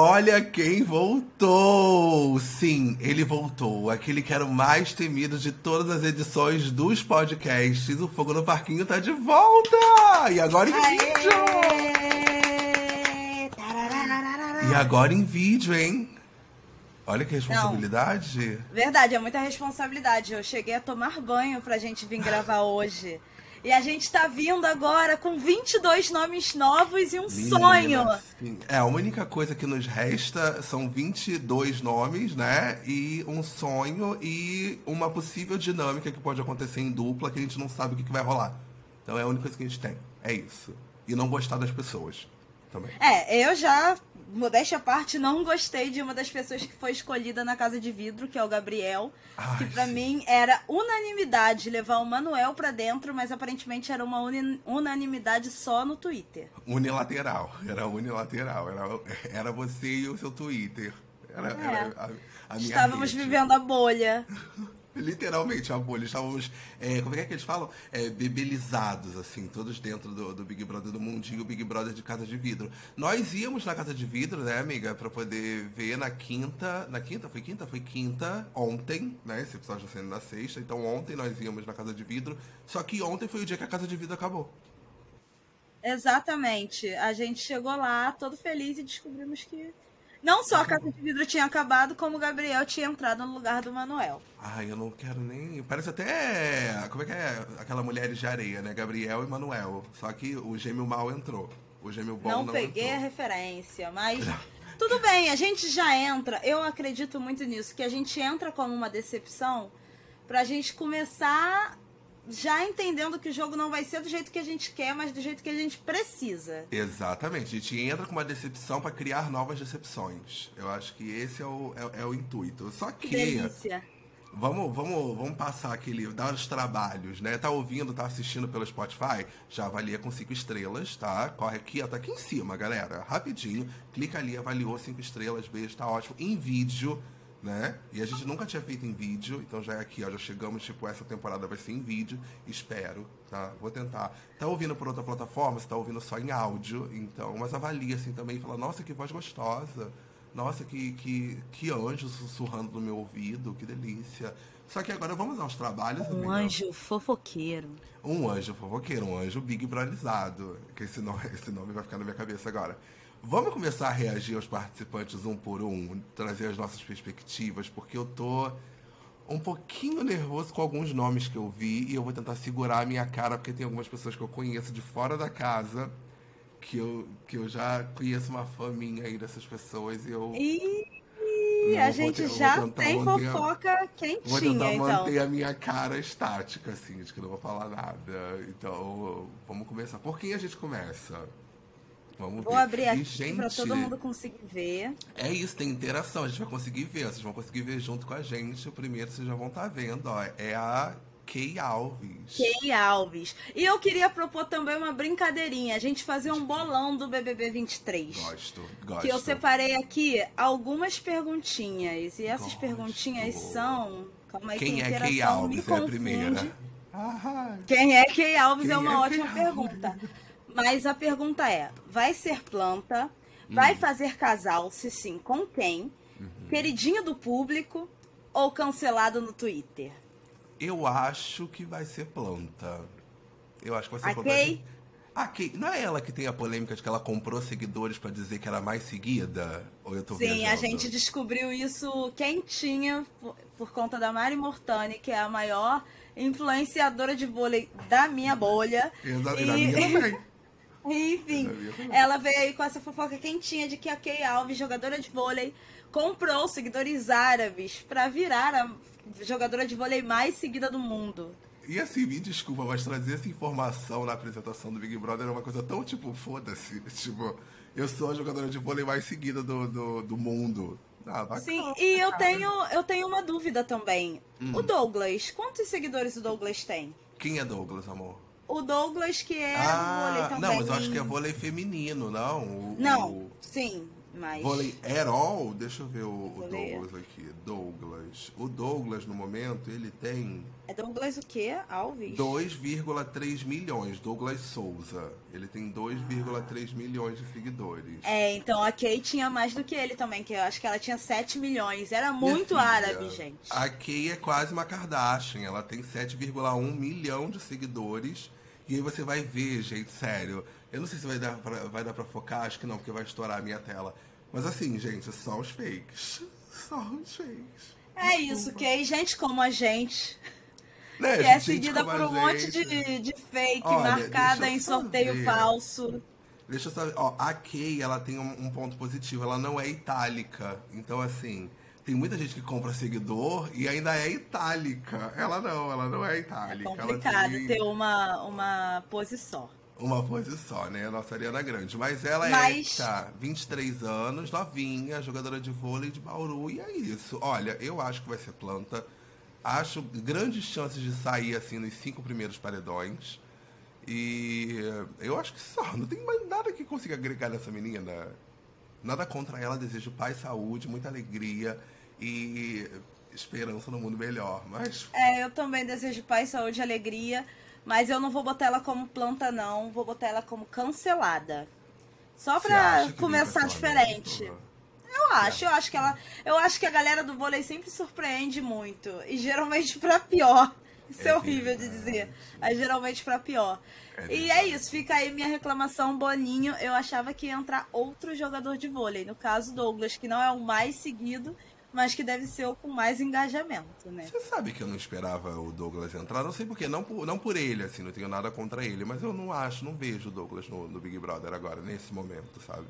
Olha quem voltou! Sim, ele voltou. Aquele que era o mais temido de todas as edições dos podcasts. O Fogo no Parquinho tá de volta! E agora em vídeo! E agora em vídeo, hein? Olha que responsabilidade. Não, verdade, é muita responsabilidade. Eu cheguei a tomar banho pra gente vir gravar hoje. E a gente tá vindo agora com 22 nomes novos e um Menina, sonho. Sim. É, a única coisa que nos resta são 22 nomes, né? E um sonho e uma possível dinâmica que pode acontecer em dupla que a gente não sabe o que, que vai rolar. Então é a única coisa que a gente tem. É isso. E não gostar das pessoas também. É, eu já modéstia à parte, não gostei de uma das pessoas que foi escolhida na Casa de Vidro, que é o Gabriel. Ai, que para mim era unanimidade levar o Manuel para dentro, mas aparentemente era uma uni unanimidade só no Twitter. Unilateral, era unilateral. Era, era você e o seu Twitter. Era, é. era a, a Estávamos rede. vivendo a bolha. Literalmente a bolha. Estávamos, é, como é que eles falam? É, bebelizados, assim, todos dentro do, do, Big Brother do mundinho, Big Brother de Casa de Vidro. Nós íamos na Casa de Vidro, né, amiga, pra poder ver na quinta. Na quinta? Foi quinta? Foi quinta, ontem, né? Esse episódio já saindo na sexta. Então ontem nós íamos na Casa de Vidro. Só que ontem foi o dia que a Casa de Vidro acabou. Exatamente. A gente chegou lá todo feliz e descobrimos que não só a Casa de Vidro tinha acabado, como o Gabriel tinha entrado no lugar do Manuel. Ai, eu não quero nem. Parece até. Como é que é? Aquela mulher de areia, né? Gabriel e Manuel. Só que o gêmeo mal entrou. O gêmeo bom não, não peguei entrou. a referência, mas. Tudo bem, a gente já entra. Eu acredito muito nisso, que a gente entra como uma decepção pra gente começar já entendendo que o jogo não vai ser do jeito que a gente quer, mas do jeito que a gente precisa. Exatamente. A gente entra com uma decepção para criar novas decepções. Eu acho que esse é o, é, é o intuito. Só que. que delícia. Vamos, vamos, vamos passar aquele. dar os trabalhos, né? Tá ouvindo, tá assistindo pelo Spotify? Já avalia com cinco estrelas, tá? Corre aqui, ó, tá aqui em cima, galera. Rapidinho. Clica ali, avaliou cinco estrelas, beijo, tá ótimo. Em vídeo né? E a gente nunca tinha feito em vídeo, então já é aqui, ó, já chegamos, tipo, essa temporada vai ser em vídeo, espero, tá? Vou tentar. Tá ouvindo por outra plataforma, você tá ouvindo só em áudio, então, mas avalia assim também e fala, nossa, que voz gostosa, nossa, que, que, que anjo sussurrando no meu ouvido, que delícia. Só que agora vamos aos trabalhos. Um amiga. anjo fofoqueiro. Um anjo fofoqueiro, um anjo big brotherizado, que esse nome, esse nome vai ficar na minha cabeça agora. Vamos começar a reagir aos participantes um por um, trazer as nossas perspectivas, porque eu tô um pouquinho nervoso com alguns nomes que eu vi e eu vou tentar segurar a minha cara, porque tem algumas pessoas que eu conheço de fora da casa que eu, que eu já conheço uma faminha aí dessas pessoas e eu. E a gente ter, já tem manter, fofoca quentinha, Vou tentar então. manter a minha cara estática, assim, de que não vou falar nada. Então, vamos começar. Por quem a gente começa? Vamos Vou ver. abrir aqui para todo mundo conseguir ver. É isso, tem interação, a gente vai conseguir ver. Vocês vão conseguir ver junto com a gente. O primeiro vocês já vão estar tá vendo, ó. É a Kay Alves. Kay Alves. E eu queria propor também uma brincadeirinha. A gente fazer um bolão do BBB 23. Gosto, gosto. Que eu separei aqui algumas perguntinhas. E essas gosto. perguntinhas são. Calma aí, Quem é Kay Alves? É a primeira. Ah, Quem é Kay Alves Quem é uma é ótima pergunta. Mas a pergunta é: vai ser planta? Vai hum. fazer casal? Se sim, com quem? Uhum. Queridinho do público ou cancelado no Twitter? Eu acho que vai ser planta. Eu acho que vai ser a planta. A Kay, não é ela que tem a polêmica de que ela comprou seguidores para dizer que era mais seguida? Ou eu tô Sim, viajando? a gente descobriu isso quentinha por, por conta da Mari Mortani, que é a maior influenciadora de vôlei da minha bolha. Exato, e, da minha também. Enfim, ela veio aí com essa fofoca quentinha de que a Kay Alves, jogadora de vôlei, comprou seguidores árabes para virar a jogadora de vôlei mais seguida do mundo. E assim, me desculpa, mas trazer essa informação na apresentação do Big Brother é uma coisa tão tipo, foda-se. Tipo, eu sou a jogadora de vôlei mais seguida do, do, do mundo. Ah, Sim, e eu tenho, eu tenho uma dúvida também. Hum. O Douglas, quantos seguidores o Douglas tem? Quem é Douglas, amor? O Douglas, que é ah, vôlei também. Não, mas eu acho que é vôlei feminino, não? O, não, o... sim. Mas... Vôlei all? Deixa eu ver o, o Douglas aqui. Douglas. O Douglas, no momento, ele tem. É Douglas o quê? Alves? 2,3 milhões. Douglas Souza. Ele tem 2,3 milhões de seguidores. É, então a Kay tinha mais do que ele também, que eu acho que ela tinha 7 milhões. Era muito filha, árabe, gente. A Kay é quase uma Kardashian. Ela tem 7,1 milhão de seguidores. E aí você vai ver, gente, sério. Eu não sei se vai dar pra, vai dar pra focar, acho que não, porque vai estourar a minha tela. Mas assim, gente, só os fakes. Só os fakes. É isso, que aí gente como a gente. Né, que é seguida por um monte de, de fake, Olha, marcada em sorteio ver. falso. Deixa eu saber. Ó, a Kay, ela tem um, um, ponto positivo. Ela não é itálica. Então, assim, tem muita gente que compra seguidor e ainda é itálica. Ela não, ela não é itálica. É complicado tem... ter uma, uma pose só. Uma pose só, né? A nossa Ariana Grande. Mas ela Mas... é, tá, 23 anos, novinha, jogadora de vôlei de Bauru. E é isso. Olha, eu acho que vai ser planta. Acho grandes chances de sair, assim, nos cinco primeiros paredões. E eu acho que só. Não tem mais nada que consiga agregar nessa menina. Nada contra ela. Desejo paz, saúde, muita alegria e esperança no mundo melhor. Mas... É, eu também desejo paz, saúde e alegria. Mas eu não vou botar ela como planta, não. Vou botar ela como cancelada. Só pra começar diferente. Eu acho, eu acho que ela. Eu acho que a galera do vôlei sempre surpreende muito. E geralmente pra pior. Isso é, é horrível de dizer. Mas geralmente pra pior. É e é isso, fica aí minha reclamação, Boninho. Eu achava que ia entrar outro jogador de vôlei. No caso, Douglas, que não é o mais seguido mas que deve ser o com mais engajamento, né? Você sabe que eu não esperava o Douglas entrar, não sei porquê, não por, não por ele, assim, não tenho nada contra ele, mas eu não acho, não vejo o Douglas no, no Big Brother agora, nesse momento, sabe?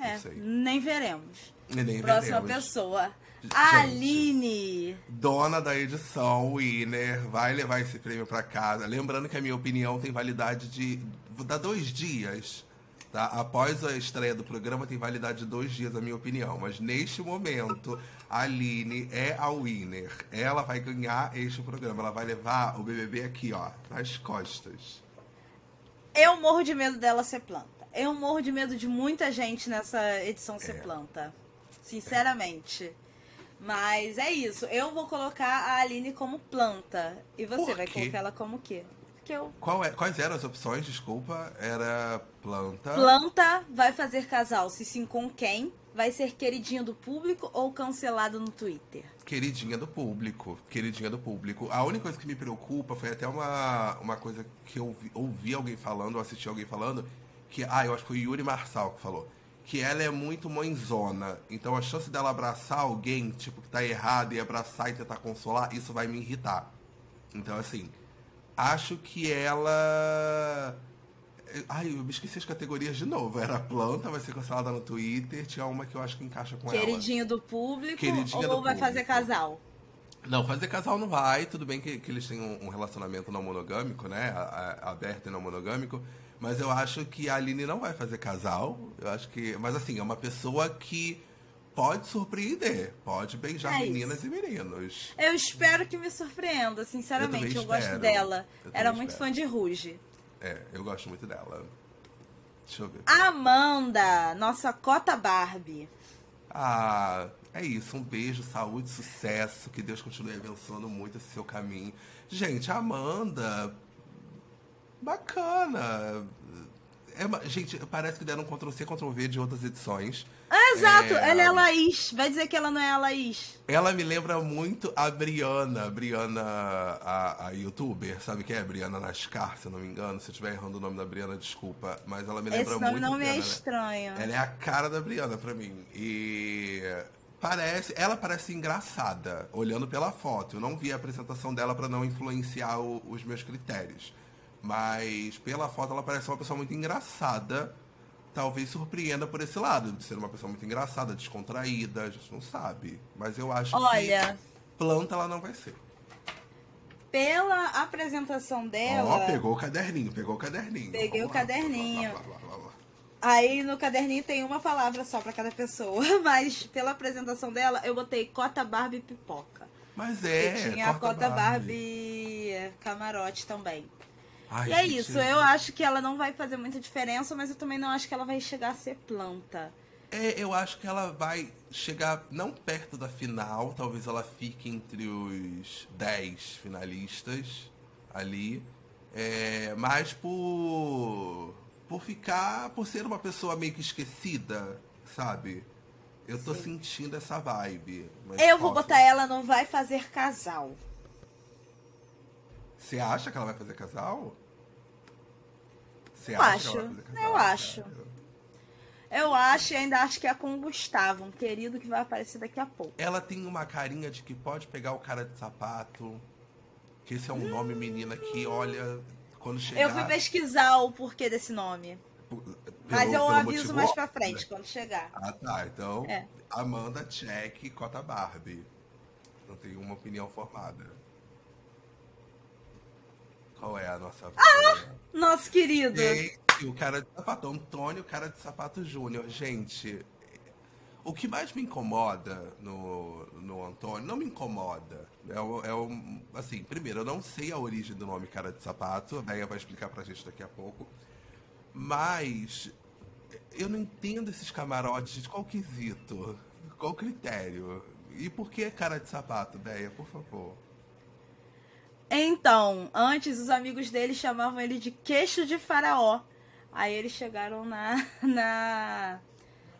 É, nem veremos. Nem Próxima veremos. pessoa. Gente, Aline! Dona da edição, winner, vai levar esse prêmio para casa. Lembrando que a minha opinião tem validade de. dá dois dias. Tá? Após a estreia do programa, tem validade de dois dias, a minha opinião. Mas neste momento, a Aline é a winner. Ela vai ganhar este programa. Ela vai levar o BBB aqui, ó, nas costas. Eu morro de medo dela ser planta. Eu morro de medo de muita gente nessa edição ser é. planta. Sinceramente. É. Mas é isso. Eu vou colocar a Aline como planta. E você vai colocar ela como o quê? Que eu. Qual é, quais eram as opções? Desculpa. Era planta. Planta vai fazer casal. Se sim, com quem? Vai ser queridinha do público ou cancelado no Twitter? Queridinha do público. Queridinha do público. A única coisa que me preocupa foi até uma, uma coisa que eu ouvi, ouvi alguém falando, ou assisti alguém falando, que. Ah, eu acho que foi o Yuri Marçal que falou que ela é muito mãezona. Então a chance dela abraçar alguém, tipo, que tá errado e abraçar e tentar consolar, isso vai me irritar. Então, assim, acho que ela. Ai, eu me esqueci as categorias de novo. Era planta, vai ser cancelada no Twitter. Tinha uma que eu acho que encaixa com Queridinho ela. Queridinho do público Queridinha ou do vai público. fazer casal? Não, fazer casal não vai. Tudo bem que, que eles têm um, um relacionamento não monogâmico, né? A, a, aberto e não monogâmico. Mas eu acho que a Aline não vai fazer casal. Eu acho que. Mas assim, é uma pessoa que pode surpreender, pode beijar é meninas e meninos. Eu espero que me surpreenda, sinceramente. Eu, eu gosto dela. Eu Era muito espero. fã de Ruge. É, eu gosto muito dela. Deixa eu ver. Amanda, nossa cota Barbie. Ah, é isso. Um beijo, saúde, sucesso. Que Deus continue abençoando muito esse seu caminho. Gente, a Amanda. Bacana. É, gente, parece que deram um Ctrl-C, Ctrl-V de outras edições. Ah, exato, é... ela é a Laís. Vai dizer que ela não é a Laís. Ela me lembra muito a Briana. Briana, a, a youtuber, sabe quem é? Briana Nascar, se eu não me engano. Se eu estiver errando o nome da Briana, desculpa. Mas ela me lembra Esse nome muito. Esse nome é estranho. Ela é a cara da Briana pra mim. E parece, ela parece engraçada, olhando pela foto. Eu não vi a apresentação dela para não influenciar o, os meus critérios. Mas pela foto ela parece uma pessoa muito engraçada. Talvez surpreenda por esse lado, de ser uma pessoa muito engraçada, descontraída, a gente não sabe. Mas eu acho Olha, que planta ela não vai ser. Pela apresentação dela. Ó, oh, pegou o caderninho, pegou o caderninho. Peguei Vamos o lá, caderninho. Lá, lá, Aí no caderninho tem uma palavra só para cada pessoa, mas pela apresentação dela eu botei cota Barbie pipoca. Mas é. E tinha a cota Barbie. Barbie camarote também. Ai, e é isso, eu acho que ela não vai fazer muita diferença, mas eu também não acho que ela vai chegar a ser planta. É, eu acho que ela vai chegar não perto da final, talvez ela fique entre os 10 finalistas ali. É, mas por por ficar, por ser uma pessoa meio que esquecida, sabe? Eu tô Sim. sentindo essa vibe. Eu vou botar ela não vai fazer casal. Você acha que ela vai fazer casal? Você eu acha acho. Eu acho. Eu acho e ainda acho que é com o Gustavo, um querido que vai aparecer daqui a pouco. Ela tem uma carinha de que pode pegar o cara de sapato. Que esse é um hum. nome, menina, que olha, quando chegar... Eu fui pesquisar o porquê desse nome. Pelo, Mas eu aviso motivo... mais pra frente, quando chegar. Ah, tá. Então, é. Amanda, check, cota Barbie. Não tenho uma opinião formada. Qual é a nossa... Ah! Nosso querido! Gente, o cara de sapato. Antônio, cara de sapato júnior. Gente, o que mais me incomoda no, no Antônio, não me incomoda. É, o, é o, assim, primeiro, eu não sei a origem do nome Cara de Sapato, a Deia vai explicar pra gente daqui a pouco. Mas eu não entendo esses camarotes de qual quesito, qual critério. E por que Cara de Sapato, Deia, por favor? Então, antes os amigos dele chamavam ele de queixo de faraó. Aí eles chegaram na, na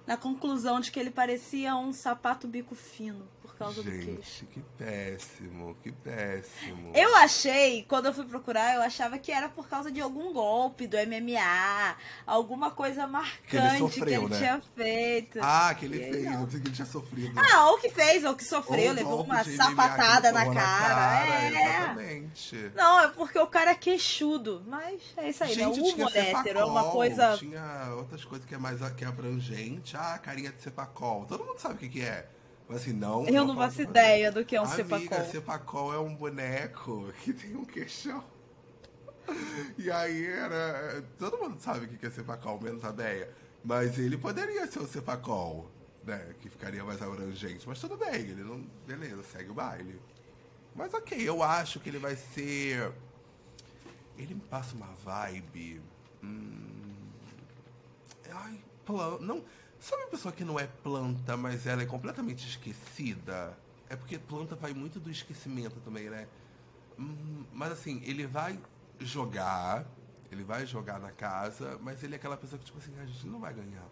na conclusão de que ele parecia um sapato bico fino causa Gente, do queixo. que péssimo, que péssimo. Eu achei, quando eu fui procurar, eu achava que era por causa de algum golpe do MMA, alguma coisa marcante que ele, sofreu, que ele né? tinha feito. Ah, que ele e fez, não. que ele tinha sofrido. Ah, ou que fez, ou que sofreu, ou levou uma sapatada na cara. na cara. É, exatamente. Não, é porque o cara é queixudo, mas é isso aí, Gente, né? O humor hétero é uma coisa... Tinha outras coisas que é mais que é abrangente, ah, carinha de cepacol. Todo mundo sabe o que, que é. Mas assim, não. Eu não, faço ideia do que é um Amiga, cepacol. Cepacol é um boneco que tem um queixão. E aí era. Todo mundo sabe o que é cepacol, menos a Beia. Mas ele poderia ser o cepacol, né? Que ficaria mais abrangente. Mas tudo bem, ele não. Beleza, segue o baile. Mas ok, eu acho que ele vai ser. Ele me passa uma vibe. Hum... Ai, não. Sabe a pessoa que não é planta, mas ela é completamente esquecida? É porque planta vai muito do esquecimento também, né? Hum, mas assim, ele vai jogar, ele vai jogar na casa, mas ele é aquela pessoa que, tipo assim, a gente não vai ganhar.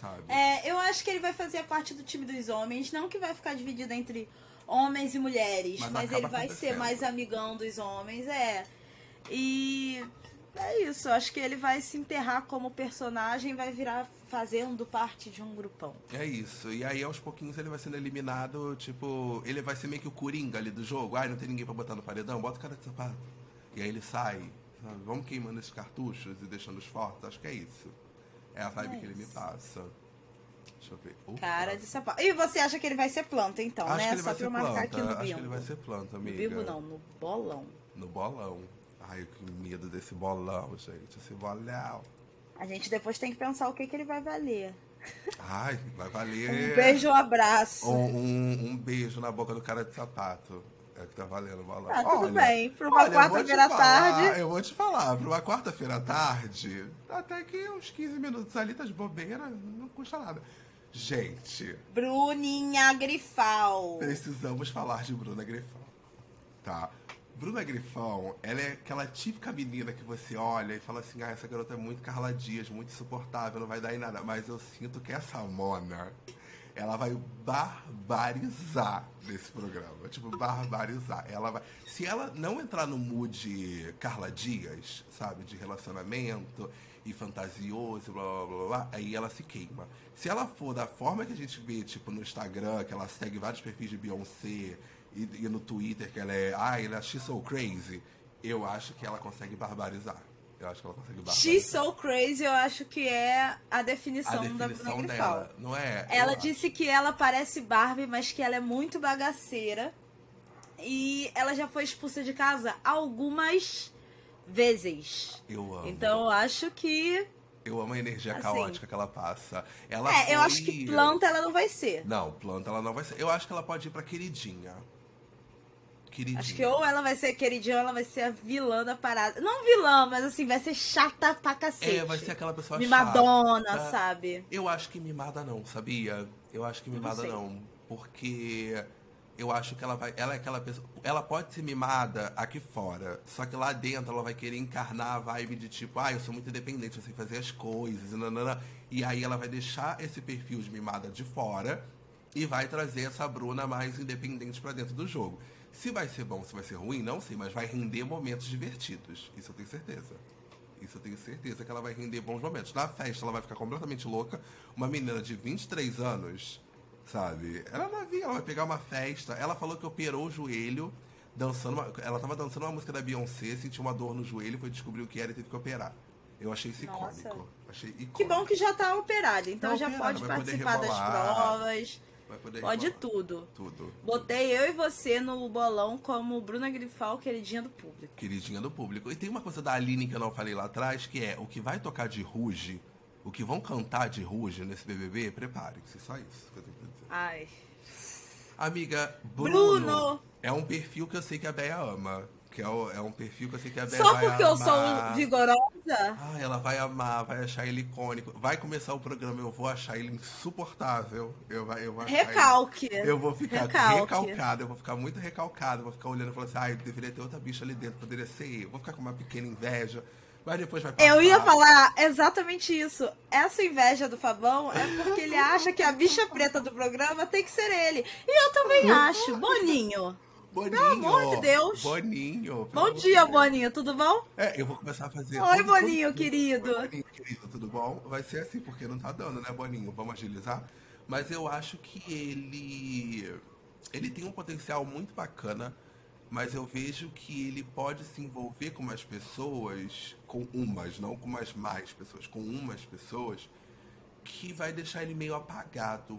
Sabe? É, eu acho que ele vai fazer parte do time dos homens, não que vai ficar dividido entre homens e mulheres, mas, mas ele vai ser mais amigão dos homens, é. E é isso, acho que ele vai se enterrar como personagem, vai virar fazendo parte de um grupão. É isso. E aí, aos pouquinhos, ele vai sendo eliminado, tipo, ele vai ser meio que o Coringa ali do jogo. Ai, não tem ninguém pra botar no paredão, bota o cara de sapato. E aí ele sai, sabe? Vamos queimando esses cartuchos e deixando os fortes. Acho que é isso. É a vibe é que ele me passa. Deixa eu ver. Opa. Cara de sapato. E você acha que ele vai ser planta, então, Acho né? Que ele Só vai pra ser marcar planta. aqui no Acho que ele vai ser planta, amiga. No bimbo não, no bolão. No bolão. Ai, que medo desse bolão, gente. Esse bolão. A gente depois tem que pensar o que, que ele vai valer. Ai, vai valer. Um beijo, um abraço. Um, um, um, beijo na boca do cara de sapato. É o que tá valendo o bolão. Tudo olha, bem. Pra uma quarta-feira à tarde. Eu vou te falar, pra uma quarta-feira à tarde, até que uns 15 minutos ali tá de bobeira, não custa nada. Gente. Bruninha Grifal. Precisamos falar de Bruna Grifal. Tá? Bruna Grifão, ela é aquela típica menina que você olha e fala assim: ah, essa garota é muito Carla Dias, muito insuportável, não vai dar em nada. Mas eu sinto que essa Mona, ela vai barbarizar nesse programa. Tipo, barbarizar. Ela vai. Se ela não entrar no mood Carla Dias, sabe, de relacionamento e fantasioso, blá blá blá, blá aí ela se queima. Se ela for da forma que a gente vê, tipo, no Instagram, que ela segue vários perfis de Beyoncé e, e no Twitter que ela é, ah, ela é she's so crazy, eu acho que ela consegue barbarizar. Eu acho que ela consegue barbarizar. She's so crazy, eu acho que é a definição, a definição da dela, não é? Ela disse acho. que ela parece Barbie, mas que ela é muito bagaceira. E ela já foi expulsa de casa algumas vezes. Eu amo. Então eu acho que eu amo a energia assim, caótica que ela passa. Ela é, foi... eu acho que planta ela não vai ser. Não, planta ela não vai ser. Eu acho que ela pode ir pra queridinha Queridinha. Acho que ou ela vai ser queridinha ou ela vai ser a vilã da parada. Não vilã, mas assim, vai ser chata pra cacete. É, vai ser aquela pessoa Mimadona, chata. sabe? Eu acho que mimada não, sabia? Eu acho que mimada não, não porque eu acho que ela vai. Ela é aquela pessoa. Ela pode ser mimada aqui fora. Só que lá dentro ela vai querer encarnar a vibe de tipo, ah, eu sou muito independente, eu sei fazer as coisas, e nanana. E aí ela vai deixar esse perfil de mimada de fora e vai trazer essa Bruna mais independente para dentro do jogo. Se vai ser bom, se vai ser ruim, não sei, mas vai render momentos divertidos. Isso eu tenho certeza. Isso eu tenho certeza que ela vai render bons momentos. Na festa ela vai ficar completamente louca. Uma menina de 23 anos sabe? Ela novinha, ela vai pegar uma festa. Ela falou que operou o joelho dançando. Uma, ela tava dançando uma música da Beyoncé, sentiu uma dor no joelho, foi descobrir o que era e teve que operar. Eu achei isso icônico. Achei icônico. Que bom que já tá operado, então tá já operado, pode participar das provas. Pode tudo. Tudo. Botei eu e você no bolão como Bruna Grifal, queridinha do público. Queridinha do público. E tem uma coisa da Aline que eu não falei lá atrás, que é o que vai tocar de Ruge, o que vão cantar de Ruge nesse BBB, preparem-se. Só isso que eu tenho que dizer. Ai. Amiga, Bruno, Bruno, é um perfil que eu sei que a Bea ama. Que é, o, é um perfil que eu sei que a Bea Só vai porque eu sou vigorosa? Ah, ela vai amar, vai achar ele icônico. Vai começar o programa, eu vou achar ele insuportável. Eu, eu vou Recalque. Ele, eu vou ficar Recalque. recalcado, eu vou ficar muito recalcado. Vou ficar olhando e falando assim, ah, deveria ter outra bicha ali dentro, poderia ser eu. Vou ficar com uma pequena inveja mas depois vai passar. Eu ia falar exatamente isso. Essa inveja do Fabão é porque ele acha que a bicha preta do programa tem que ser ele. E eu também acho. Boninho. Boninho. Pelo amor de Deus. Boninho. Bom dia, Boninho. Tudo bom? É, eu vou começar a fazer. Oi, Boninho, querido. Oi, Boninho, querido, tudo bom? Vai ser assim, porque não tá dando, né, Boninho? Vamos agilizar? Mas eu acho que ele. Ele tem um potencial muito bacana mas eu vejo que ele pode se envolver com mais pessoas, com umas, não com mais mais pessoas, com umas pessoas, que vai deixar ele meio apagado,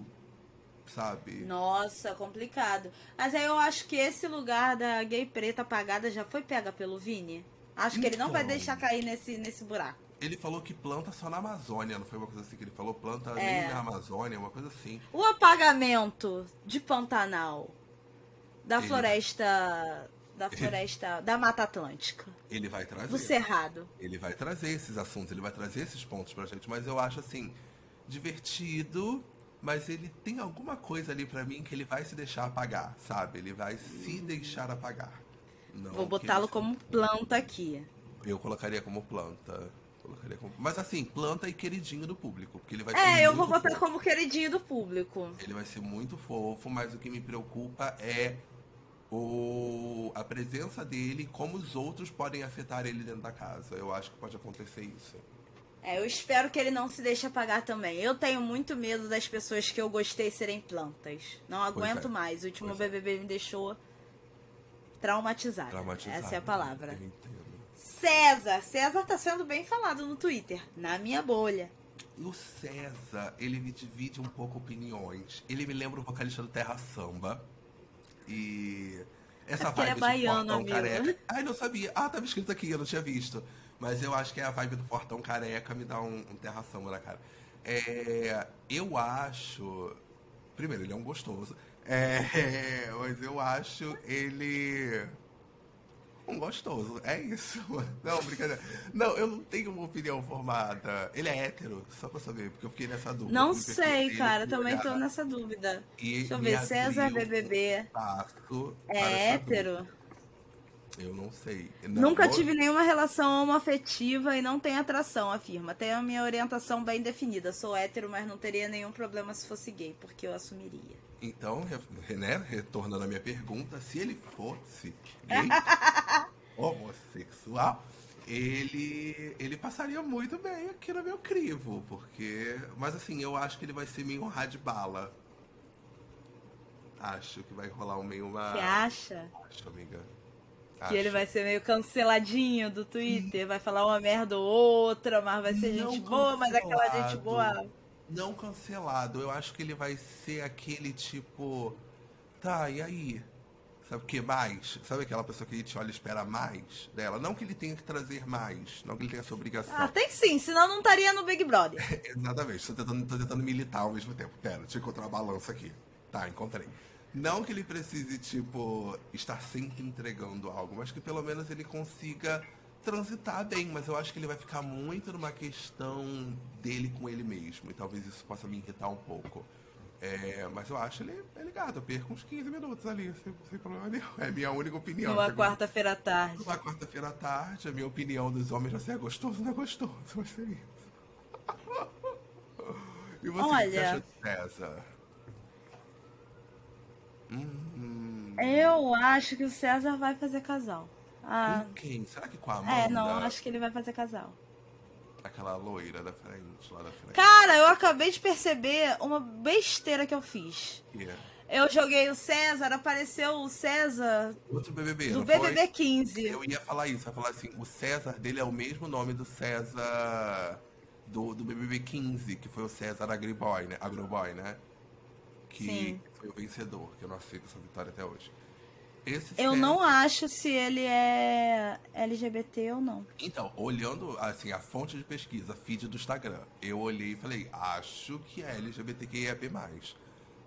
sabe? Nossa, complicado. Mas aí eu acho que esse lugar da gay preta apagada já foi pega pelo Vini. Acho que ele não vai então. deixar cair nesse, nesse buraco. Ele falou que planta só na Amazônia, não foi uma coisa assim que ele falou? Planta é. nem na Amazônia, uma coisa assim. O apagamento de Pantanal da ele... floresta da floresta da Mata Atlântica. Ele vai trazer. Do Cerrado. Ele vai trazer esses assuntos, ele vai trazer esses pontos pra gente, mas eu acho assim divertido, mas ele tem alguma coisa ali para mim que ele vai se deixar apagar, sabe? Ele vai se deixar apagar. Não Vou botá-lo como planta aqui. Eu colocaria como planta. Colocaria como... Mas assim, planta e queridinho do público. Porque ele vai é, eu vou botar fofo. como queridinho do público. Ele vai ser muito fofo, mas o que me preocupa é o, a presença dele, como os outros podem afetar ele dentro da casa. Eu acho que pode acontecer isso. É, eu espero que ele não se deixe apagar também. Eu tenho muito medo das pessoas que eu gostei serem plantas. Não aguento é. mais. O último pois BBB é. me deixou traumatizada. traumatizada. Essa é a palavra. César. César tá sendo bem falado no Twitter. Na minha bolha. E o César, ele me divide um pouco opiniões. Ele me lembra o vocalista do Terra Samba. E essa é vibe ele é baiano, Fortão careca. Ai, não sabia. Ah, tava escrito aqui, eu não tinha visto. Mas eu acho que é a vibe do Fortão careca me dá um, um terração na cara. É, eu acho. Primeiro, ele é um gostoso. É, mas eu acho ele um gostoso. É isso. Não, brincadeira. Não, eu não tenho uma opinião formada. Ele é hétero, só pra saber, porque eu fiquei nessa dúvida. Não sei, cara, também olhar. tô nessa dúvida. E Deixa eu ver, César BBB. É hétero? Eu não sei. Não, Nunca tive nenhuma relação homoafetiva e não tenho atração, afirma. Tenho a minha orientação bem definida. Sou hétero, mas não teria nenhum problema se fosse gay, porque eu assumiria. Então, né, retornando à minha pergunta, se ele fosse gay, homossexual, ele, ele passaria muito bem aqui no meu crivo, porque... Mas assim, eu acho que ele vai ser meio um bala. Acho que vai rolar um meio uma... Você acha? Acho, amiga. Que acho. ele vai ser meio canceladinho do Twitter, vai falar uma merda ou outra, mas vai ser Não gente boa, mas aquela gente boa não cancelado. Eu acho que ele vai ser aquele tipo. Tá, e aí? Sabe o que mais? Sabe aquela pessoa que a gente olha e espera mais dela? Não que ele tenha que trazer mais, não que ele tenha essa obrigação. Ah, tem sim, senão não estaria no Big Brother. Exatamente, tô tentando, tô tentando militar ao mesmo tempo. Pera, deixa eu encontrar uma balança aqui. Tá, encontrei. Não que ele precise, tipo, estar sempre entregando algo, mas que pelo menos ele consiga transitar bem. Mas eu acho que ele vai ficar muito numa questão dele com ele mesmo. E talvez isso possa me irritar um pouco. É, mas eu acho ele, ele gato. Eu perco uns 15 minutos ali, sem, sem problema nenhum. É a minha única opinião. Numa quarta-feira à tarde. Numa quarta-feira à tarde, a minha opinião dos homens já se é gostoso, não é gostoso. Vai ser isso. E você, Olha, que você acha de César? Hum, Eu acho que o César vai fazer casal. Ah, com quem? Será que com a Amanda? É, não, acho que ele vai fazer casal. Aquela loira da frente, lá da frente. Cara, eu acabei de perceber uma besteira que eu fiz. Yeah. Eu joguei o César, apareceu o César. Outro BBB, Do BBB foi? 15. Eu ia falar isso, ia falar assim: o César dele é o mesmo nome do César do, do BBB 15, que foi o César Agriboy, né? Agroboy, né? Que Sim. foi o vencedor, que eu não aceito essa vitória até hoje. Esse eu César... não acho se ele é LGBT ou não. Então, olhando assim a fonte de pesquisa, feed do Instagram, eu olhei e falei, acho que é LGBTQIAP+.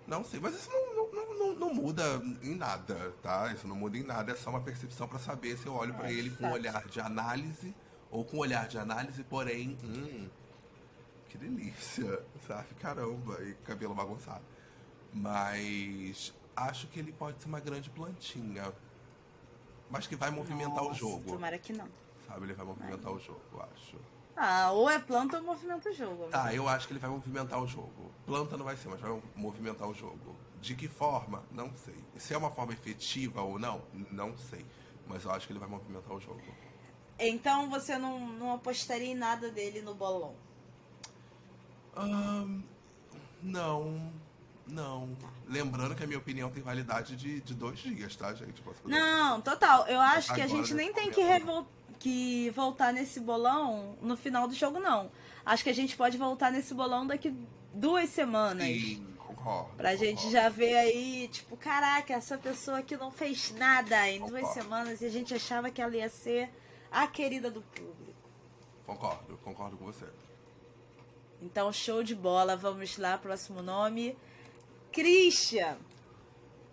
Não sei, mas isso não, não, não, não, muda em nada, tá? Isso não muda em nada, é só uma percepção para saber se eu olho para é, ele com um olhar de análise ou com um olhar de análise, porém, hum, que delícia, sabe? Caramba, e cabelo bagunçado. Mas acho que ele pode ser uma grande plantinha. Mas que vai movimentar Nossa, o jogo. Tomara que não. Sabe, ele vai movimentar Ai. o jogo, eu acho. Ah, ou é planta ou movimenta o jogo. Ah, eu acho que ele vai movimentar o jogo. Planta não vai ser, mas vai movimentar o jogo. De que forma? Não sei. Se é uma forma efetiva ou não, não sei. Mas eu acho que ele vai movimentar o jogo. Então você não, não apostaria em nada dele no bolão? Um, não, não. Lembrando que a minha opinião tem validade de, de dois dias, tá, gente? Não, total. Eu acho que a gente nem tem que, revol... que voltar nesse bolão no final do jogo, não. Acho que a gente pode voltar nesse bolão daqui duas semanas. Sim, concordo. Pra concordo. gente já ver aí, tipo, caraca, essa pessoa aqui não fez nada em concordo. duas semanas e a gente achava que ela ia ser a querida do público. Concordo, concordo com você. Então, show de bola. Vamos lá, próximo nome. Christian.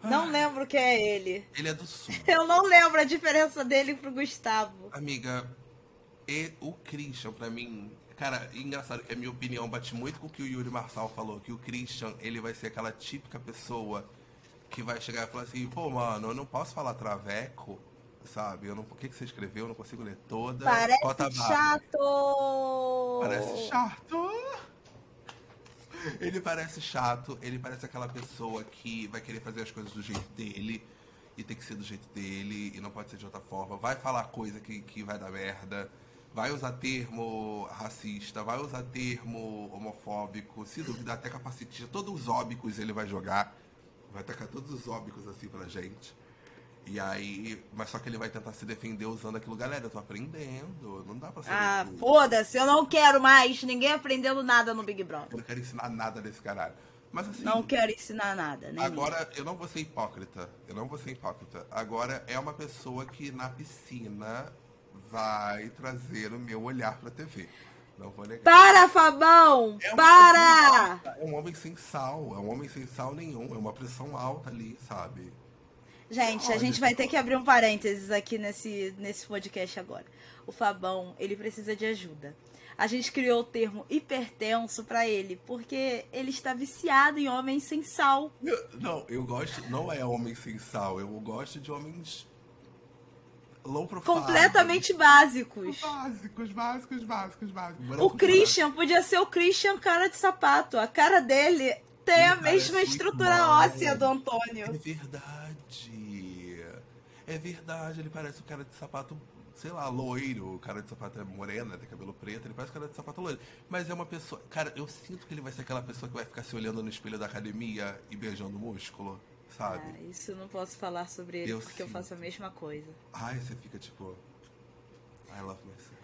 Não ah, lembro quem é ele. Ele é do Sul. Eu não lembro a diferença dele pro Gustavo. Amiga, e, o Christian, pra mim. Cara, engraçado que a minha opinião bate muito com o que o Yuri Marçal falou. Que o Christian, ele vai ser aquela típica pessoa que vai chegar e falar assim: pô, mano, eu não posso falar traveco sabe? Eu não, o que, que você escreveu? Eu não consigo ler toda. Parece chato! Parece chato! Ele parece chato, ele parece aquela pessoa que vai querer fazer as coisas do jeito dele e tem que ser do jeito dele e não pode ser de outra forma. Vai falar coisa que, que vai dar merda, vai usar termo racista, vai usar termo homofóbico, se duvidar até capacitista, todos os óbicos ele vai jogar. Vai tacar todos os óbicos assim pra gente. E aí, mas só que ele vai tentar se defender usando aquilo. Galera, eu tô aprendendo, não dá pra ser. Ah, foda-se, eu não quero mais ninguém aprendendo nada no Big Brother. Eu não quero ensinar nada desse caralho. Mas assim. Não quero ensinar nada, né? Agora, eu não vou ser hipócrita. Eu não vou ser hipócrita. Agora, é uma pessoa que na piscina vai trazer o meu olhar pra TV. Não vou negar. Para, Fabão! É para! É um homem sem sal. É um homem sem sal nenhum. É uma pressão alta ali, sabe? Gente, a gente vai ter que abrir um parênteses aqui nesse, nesse podcast agora. O Fabão, ele precisa de ajuda. A gente criou o termo hipertenso para ele, porque ele está viciado em homens sem sal. Não, eu gosto, não é homem sem sal, eu gosto de homens low profile. Completamente básicos. Básicos, básicos, básicos, básicos. o Christian podia ser o Christian cara de sapato. A cara dele tem a mesma estrutura óssea do Antônio. É verdade. É verdade, ele parece o cara de sapato, sei lá, loiro. O cara de sapato é morena, tem cabelo preto, ele parece o cara de sapato loiro. Mas é uma pessoa. Cara, eu sinto que ele vai ser aquela pessoa que vai ficar se olhando no espelho da academia e beijando o músculo, sabe? Ah, isso eu não posso falar sobre ele, eu porque sinto. eu faço a mesma coisa. Ai, você fica tipo. I love myself.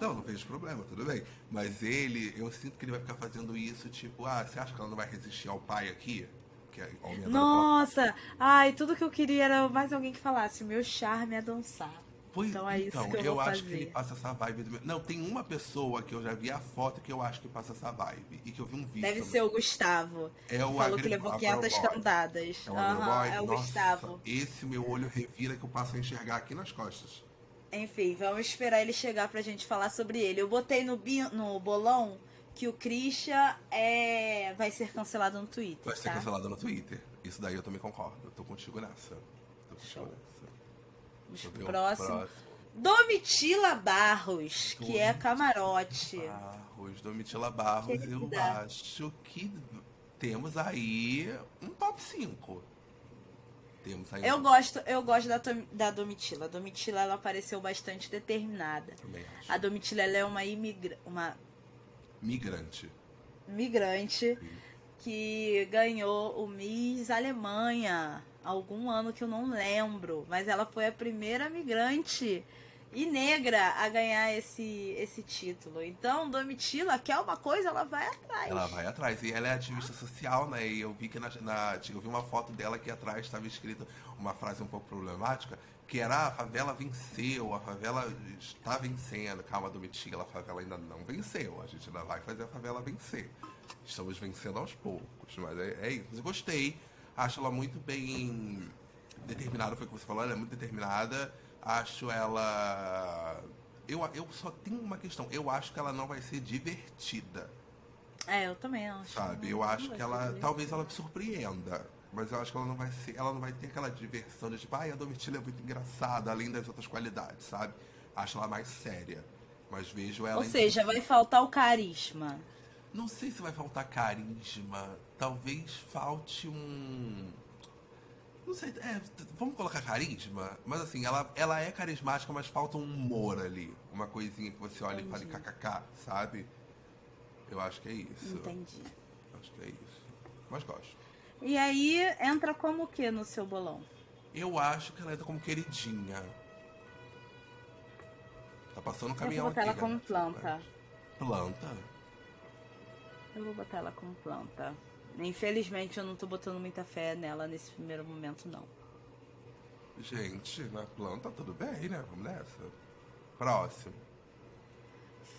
Não, não vejo problema, tudo bem. Mas ele, eu sinto que ele vai ficar fazendo isso, tipo, ah, você acha que ela não vai resistir ao pai aqui? Que Nossa! Ai, tudo que eu queria era mais alguém que falasse: meu charme é dançar. Pois, então é então, isso que eu, eu acho fazer. que ele passa essa vibe. Do... Não, tem uma pessoa que eu já vi a foto que eu acho que passa essa vibe. E que eu vi um vídeo. Deve ser o Gustavo. É o Falou que levou 500 cantadas. É o, uhum, é o Nossa, Gustavo. Esse meu olho revira que eu passo a enxergar aqui nas costas. Enfim, vamos esperar ele chegar pra gente falar sobre ele. Eu botei no, no bolão que o Christian é... vai ser cancelado no Twitter. Vai ser tá? cancelado no Twitter. Isso daí eu também concordo. Eu tô contigo nessa. Tô contigo nessa. Vamos próximo. próximo. Domitila Barros, que é camarote. Barros, Domitila Barros, eu acho que temos aí um top 5. Temos aí eu um... gosto, eu gosto da, da Domitila. A Domitila ela pareceu bastante determinada. Também acho. A Domitila ela é uma imigra uma migrante. Migrante Sim. que ganhou o Miss Alemanha algum ano que eu não lembro, mas ela foi a primeira migrante e negra a ganhar esse, esse título. Então, Domitila quer uma coisa, ela vai atrás. Ela vai atrás. E ela é ativista social, né? E eu vi que na, na eu vi uma foto dela que atrás estava escrita uma frase um pouco problemática, que era a favela venceu, a favela está vencendo. Calma, Domitila, a favela ainda não venceu. A gente ainda vai fazer a favela vencer. Estamos vencendo aos poucos. Mas é, é isso. Gostei. Acho ela muito bem determinada, foi o que você falou, ela é muito determinada. Acho ela. Eu, eu só tenho uma questão. Eu acho que ela não vai ser divertida. É, eu também acho. Sabe? Eu acho que ela. Talvez ela me surpreenda. Mas eu acho que ela não vai ser. Ela não vai ter aquela diversão de tipo, ai, a Domitila é muito engraçada, além das outras qualidades, sabe? Acho ela mais séria. Mas vejo ela. Ou seja, vai faltar o carisma. Não sei se vai faltar carisma. Talvez falte um. Não sei, é, vamos colocar carisma? Mas assim, ela, ela é carismática, mas falta um humor ali. Uma coisinha que você olha Entendi. e fala kkk, sabe? Eu acho que é isso. Entendi. Acho que é isso. Mas gosto. E aí, entra como o que no seu bolão? Eu acho que ela entra como queridinha. Tá passando o caminhão Eu vou botar aqui, ela como planta. Planta? Eu vou botar ela como planta. Infelizmente eu não tô botando muita fé nela nesse primeiro momento, não. Gente, na planta tudo bem, né? Vamos nessa. Próximo.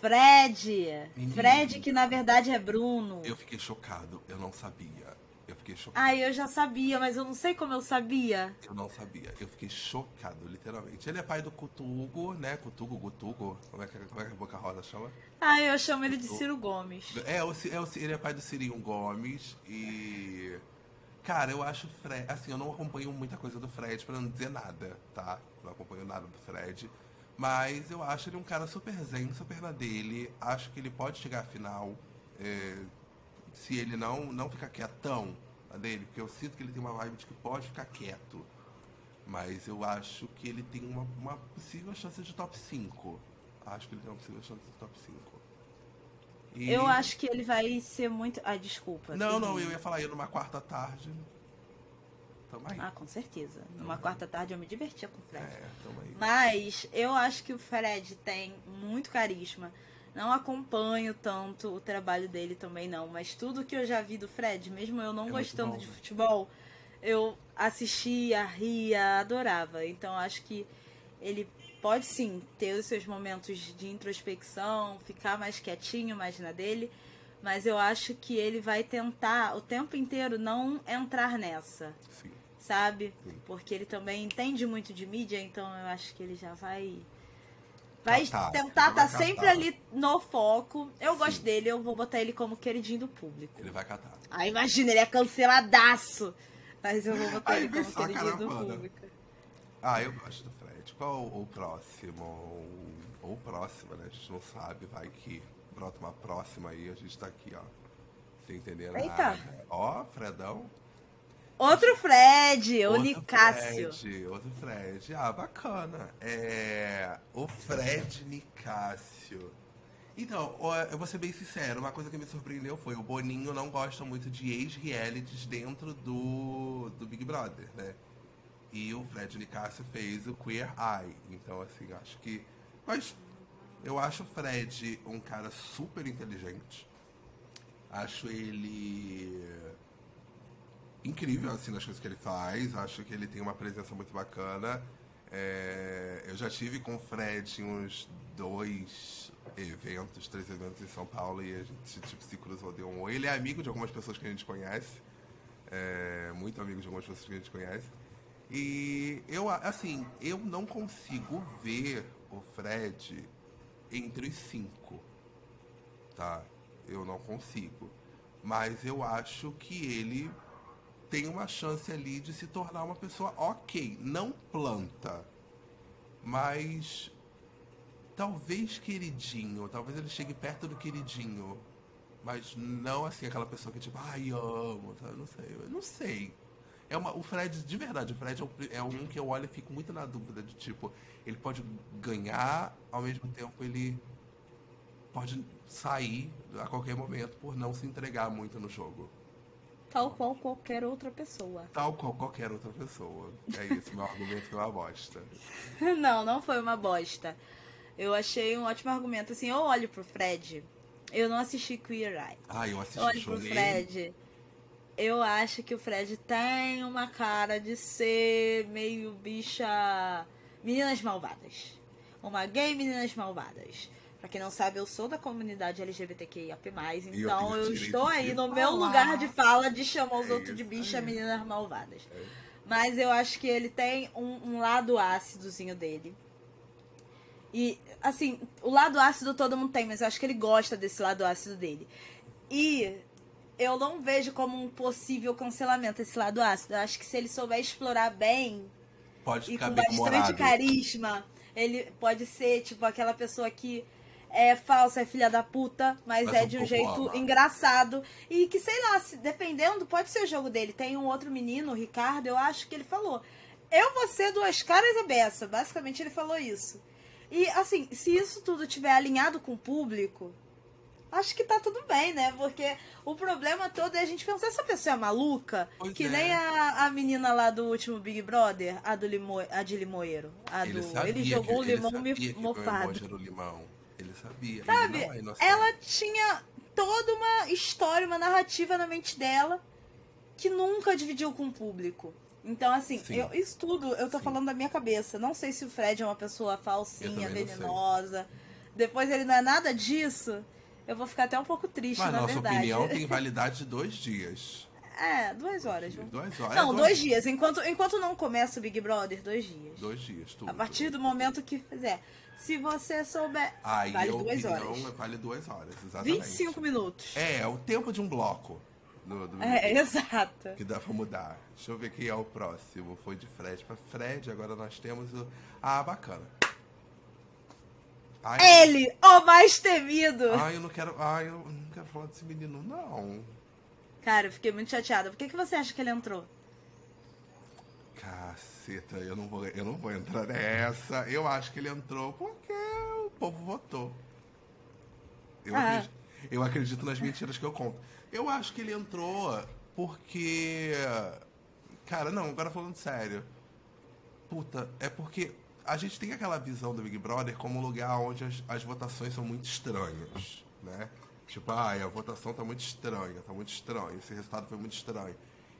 Fred! Menino. Fred, que na verdade é Bruno. Eu fiquei chocado, eu não sabia. Eu fiquei chocado. Ai, eu já sabia, mas eu não sei como eu sabia. Eu não sabia. Eu fiquei chocado, literalmente. Ele é pai do Cutugo, né? Cutugo, Gutugo. Como é que, como é que a Boca Rosa chama? Ah, eu chamo ele de Ciro Gomes. É, o, é o, ele é pai do Cirinho Gomes. E. Cara, eu acho Fred. Assim, eu não acompanho muita coisa do Fred, pra não dizer nada, tá? Não acompanho nada do Fred. Mas eu acho ele um cara super zen, super na dele. Acho que ele pode chegar à final. É, se ele não, não ficar quietão dele, porque eu sinto que ele tem uma vibe de que pode ficar quieto. Mas eu acho que ele tem uma, uma possível chance de top 5. Acho que ele tem uma possível chance de top 5. E... Eu acho que ele vai ser muito. Ah, desculpa. Não, não, eu ia falar ia numa quarta tarde. Tamo aí. Ah, com certeza. Tamo numa aí. quarta tarde eu me divertia com o Fred. É, tamo aí. Mas eu acho que o Fred tem muito carisma. Não acompanho tanto o trabalho dele também, não. Mas tudo que eu já vi do Fred, mesmo eu não é gostando bom, de futebol, eu assistia, ria, adorava. Então acho que ele pode sim ter os seus momentos de introspecção, ficar mais quietinho, mais na dele. Mas eu acho que ele vai tentar o tempo inteiro não entrar nessa. Sim. Sabe? Sim. Porque ele também entende muito de mídia, então eu acho que ele já vai Vai catar, tentar estar tá sempre ali no foco. Eu Sim. gosto dele, eu vou botar ele como queridinho do público. Ele vai catar. Ah, imagina, ele é canceladaço. Mas eu vou botar ele como queridinho do público. Ah, eu gosto do Fred. Qual o próximo? Ou o próximo, né? A gente não sabe, vai que brota uma próxima aí, a gente tá aqui, ó. Sem entender Eita. nada. Ó, Fredão. Outro Fred, o Nicásio. Fred, outro Fred. Ah, bacana. É, o Fred Nicásio. Então, eu vou ser bem sincero, uma coisa que me surpreendeu foi o Boninho não gosta muito de ex-realities dentro do, do Big Brother, né? E o Fred Nicásio fez o Queer Eye. Então, assim, acho que. Mas eu acho o Fred um cara super inteligente. Acho ele incrível, assim, nas coisas que ele faz. Acho que ele tem uma presença muito bacana. É, eu já tive com o Fred uns dois eventos, três eventos em São Paulo e a gente tipo, se cruzou, deu um. Ele é amigo de algumas pessoas que a gente conhece. É, muito amigo de algumas pessoas que a gente conhece. E eu, assim, eu não consigo ver o Fred entre os cinco. Tá? Eu não consigo. Mas eu acho que ele tem uma chance ali de se tornar uma pessoa ok. Não planta. Mas talvez queridinho. Talvez ele chegue perto do queridinho. Mas não assim aquela pessoa que tipo, ai, amo. Tá? Não sei. Eu não sei. É uma, o Fred, de verdade, o Fred é é um que eu olho e fico muito na dúvida de tipo, ele pode ganhar, ao mesmo tempo ele pode sair a qualquer momento por não se entregar muito no jogo. Tal qual qualquer outra pessoa. Tal qual qualquer outra pessoa. É isso, meu argumento foi uma bosta. não, não foi uma bosta. Eu achei um ótimo argumento. Assim, eu olho pro Fred. Eu não assisti Queer Eye. Ah, eu assisti. Eu olho pro Fred eu acho que o Fred tem uma cara de ser meio bicha. Meninas Malvadas. Uma gay Meninas Malvadas. Pra quem não sabe, eu sou da comunidade LGBTQIA+, então eu, eu estou aí no meu lugar de fala de chamar os é outros de bicha Meninas Malvadas. É. Mas eu acho que ele tem um, um lado ácidozinho dele. E, assim, o lado ácido todo mundo tem, mas eu acho que ele gosta desse lado ácido dele. E eu não vejo como um possível cancelamento esse lado ácido. Eu acho que se ele souber explorar bem pode e com bastante carisma, ele pode ser tipo aquela pessoa que é falsa, é filha da puta, mas, mas é de um, jeito engraçado. E que, sei lá, se, dependendo, pode ser o jogo dele. Tem um outro menino, o Ricardo, eu acho que ele falou. Eu vou ser duas caras a beça. Basicamente ele falou isso. E assim, se isso tudo tiver alinhado com o público, acho que tá tudo bem, né? Porque o problema todo é a gente pensar, essa pessoa é maluca? Pois que é. nem a, a menina lá do último Big Brother, a do limo, a de limoeiro. A ele, do, ele jogou o limão me mofado. Era o limão. Sabia. Sabe? É ela tinha toda uma história, uma narrativa na mente dela que nunca dividiu com o público. Então, assim, eu, isso tudo eu tô Sim. falando da minha cabeça. Não sei se o Fred é uma pessoa falsinha, venenosa. Depois ele não é nada disso eu vou ficar até um pouco triste, Mas na nossa verdade. opinião tem validade de dois dias. É, duas horas. Duas horas. Não, é, dois, dois dias. Enquanto, enquanto não começa o Big Brother, dois dias. Dois dias, tudo. A partir do momento que fizer. Se você souber. Aí vale duas horas. Vale duas horas, exatamente. 25 minutos. É, é o tempo de um bloco. Do, do é, exato. Que dá pra mudar. Deixa eu ver quem é o próximo. Foi de Fred pra Fred, agora nós temos o. Ah, bacana. Ai, Ele, o mais temido. Ai, eu não quero. Ai, eu não quero falar desse menino, não. Cara, eu fiquei muito chateada. Por que, que você acha que ele entrou? Caceta, eu não, vou, eu não vou entrar nessa. Eu acho que ele entrou porque o povo votou. Eu, ah. acredito, eu acredito nas mentiras que eu conto. Eu acho que ele entrou porque. Cara, não, agora falando sério. Puta, é porque a gente tem aquela visão do Big Brother como um lugar onde as, as votações são muito estranhas, né? Tipo, ah, a votação tá muito estranha, tá muito estranho, esse resultado foi muito estranho.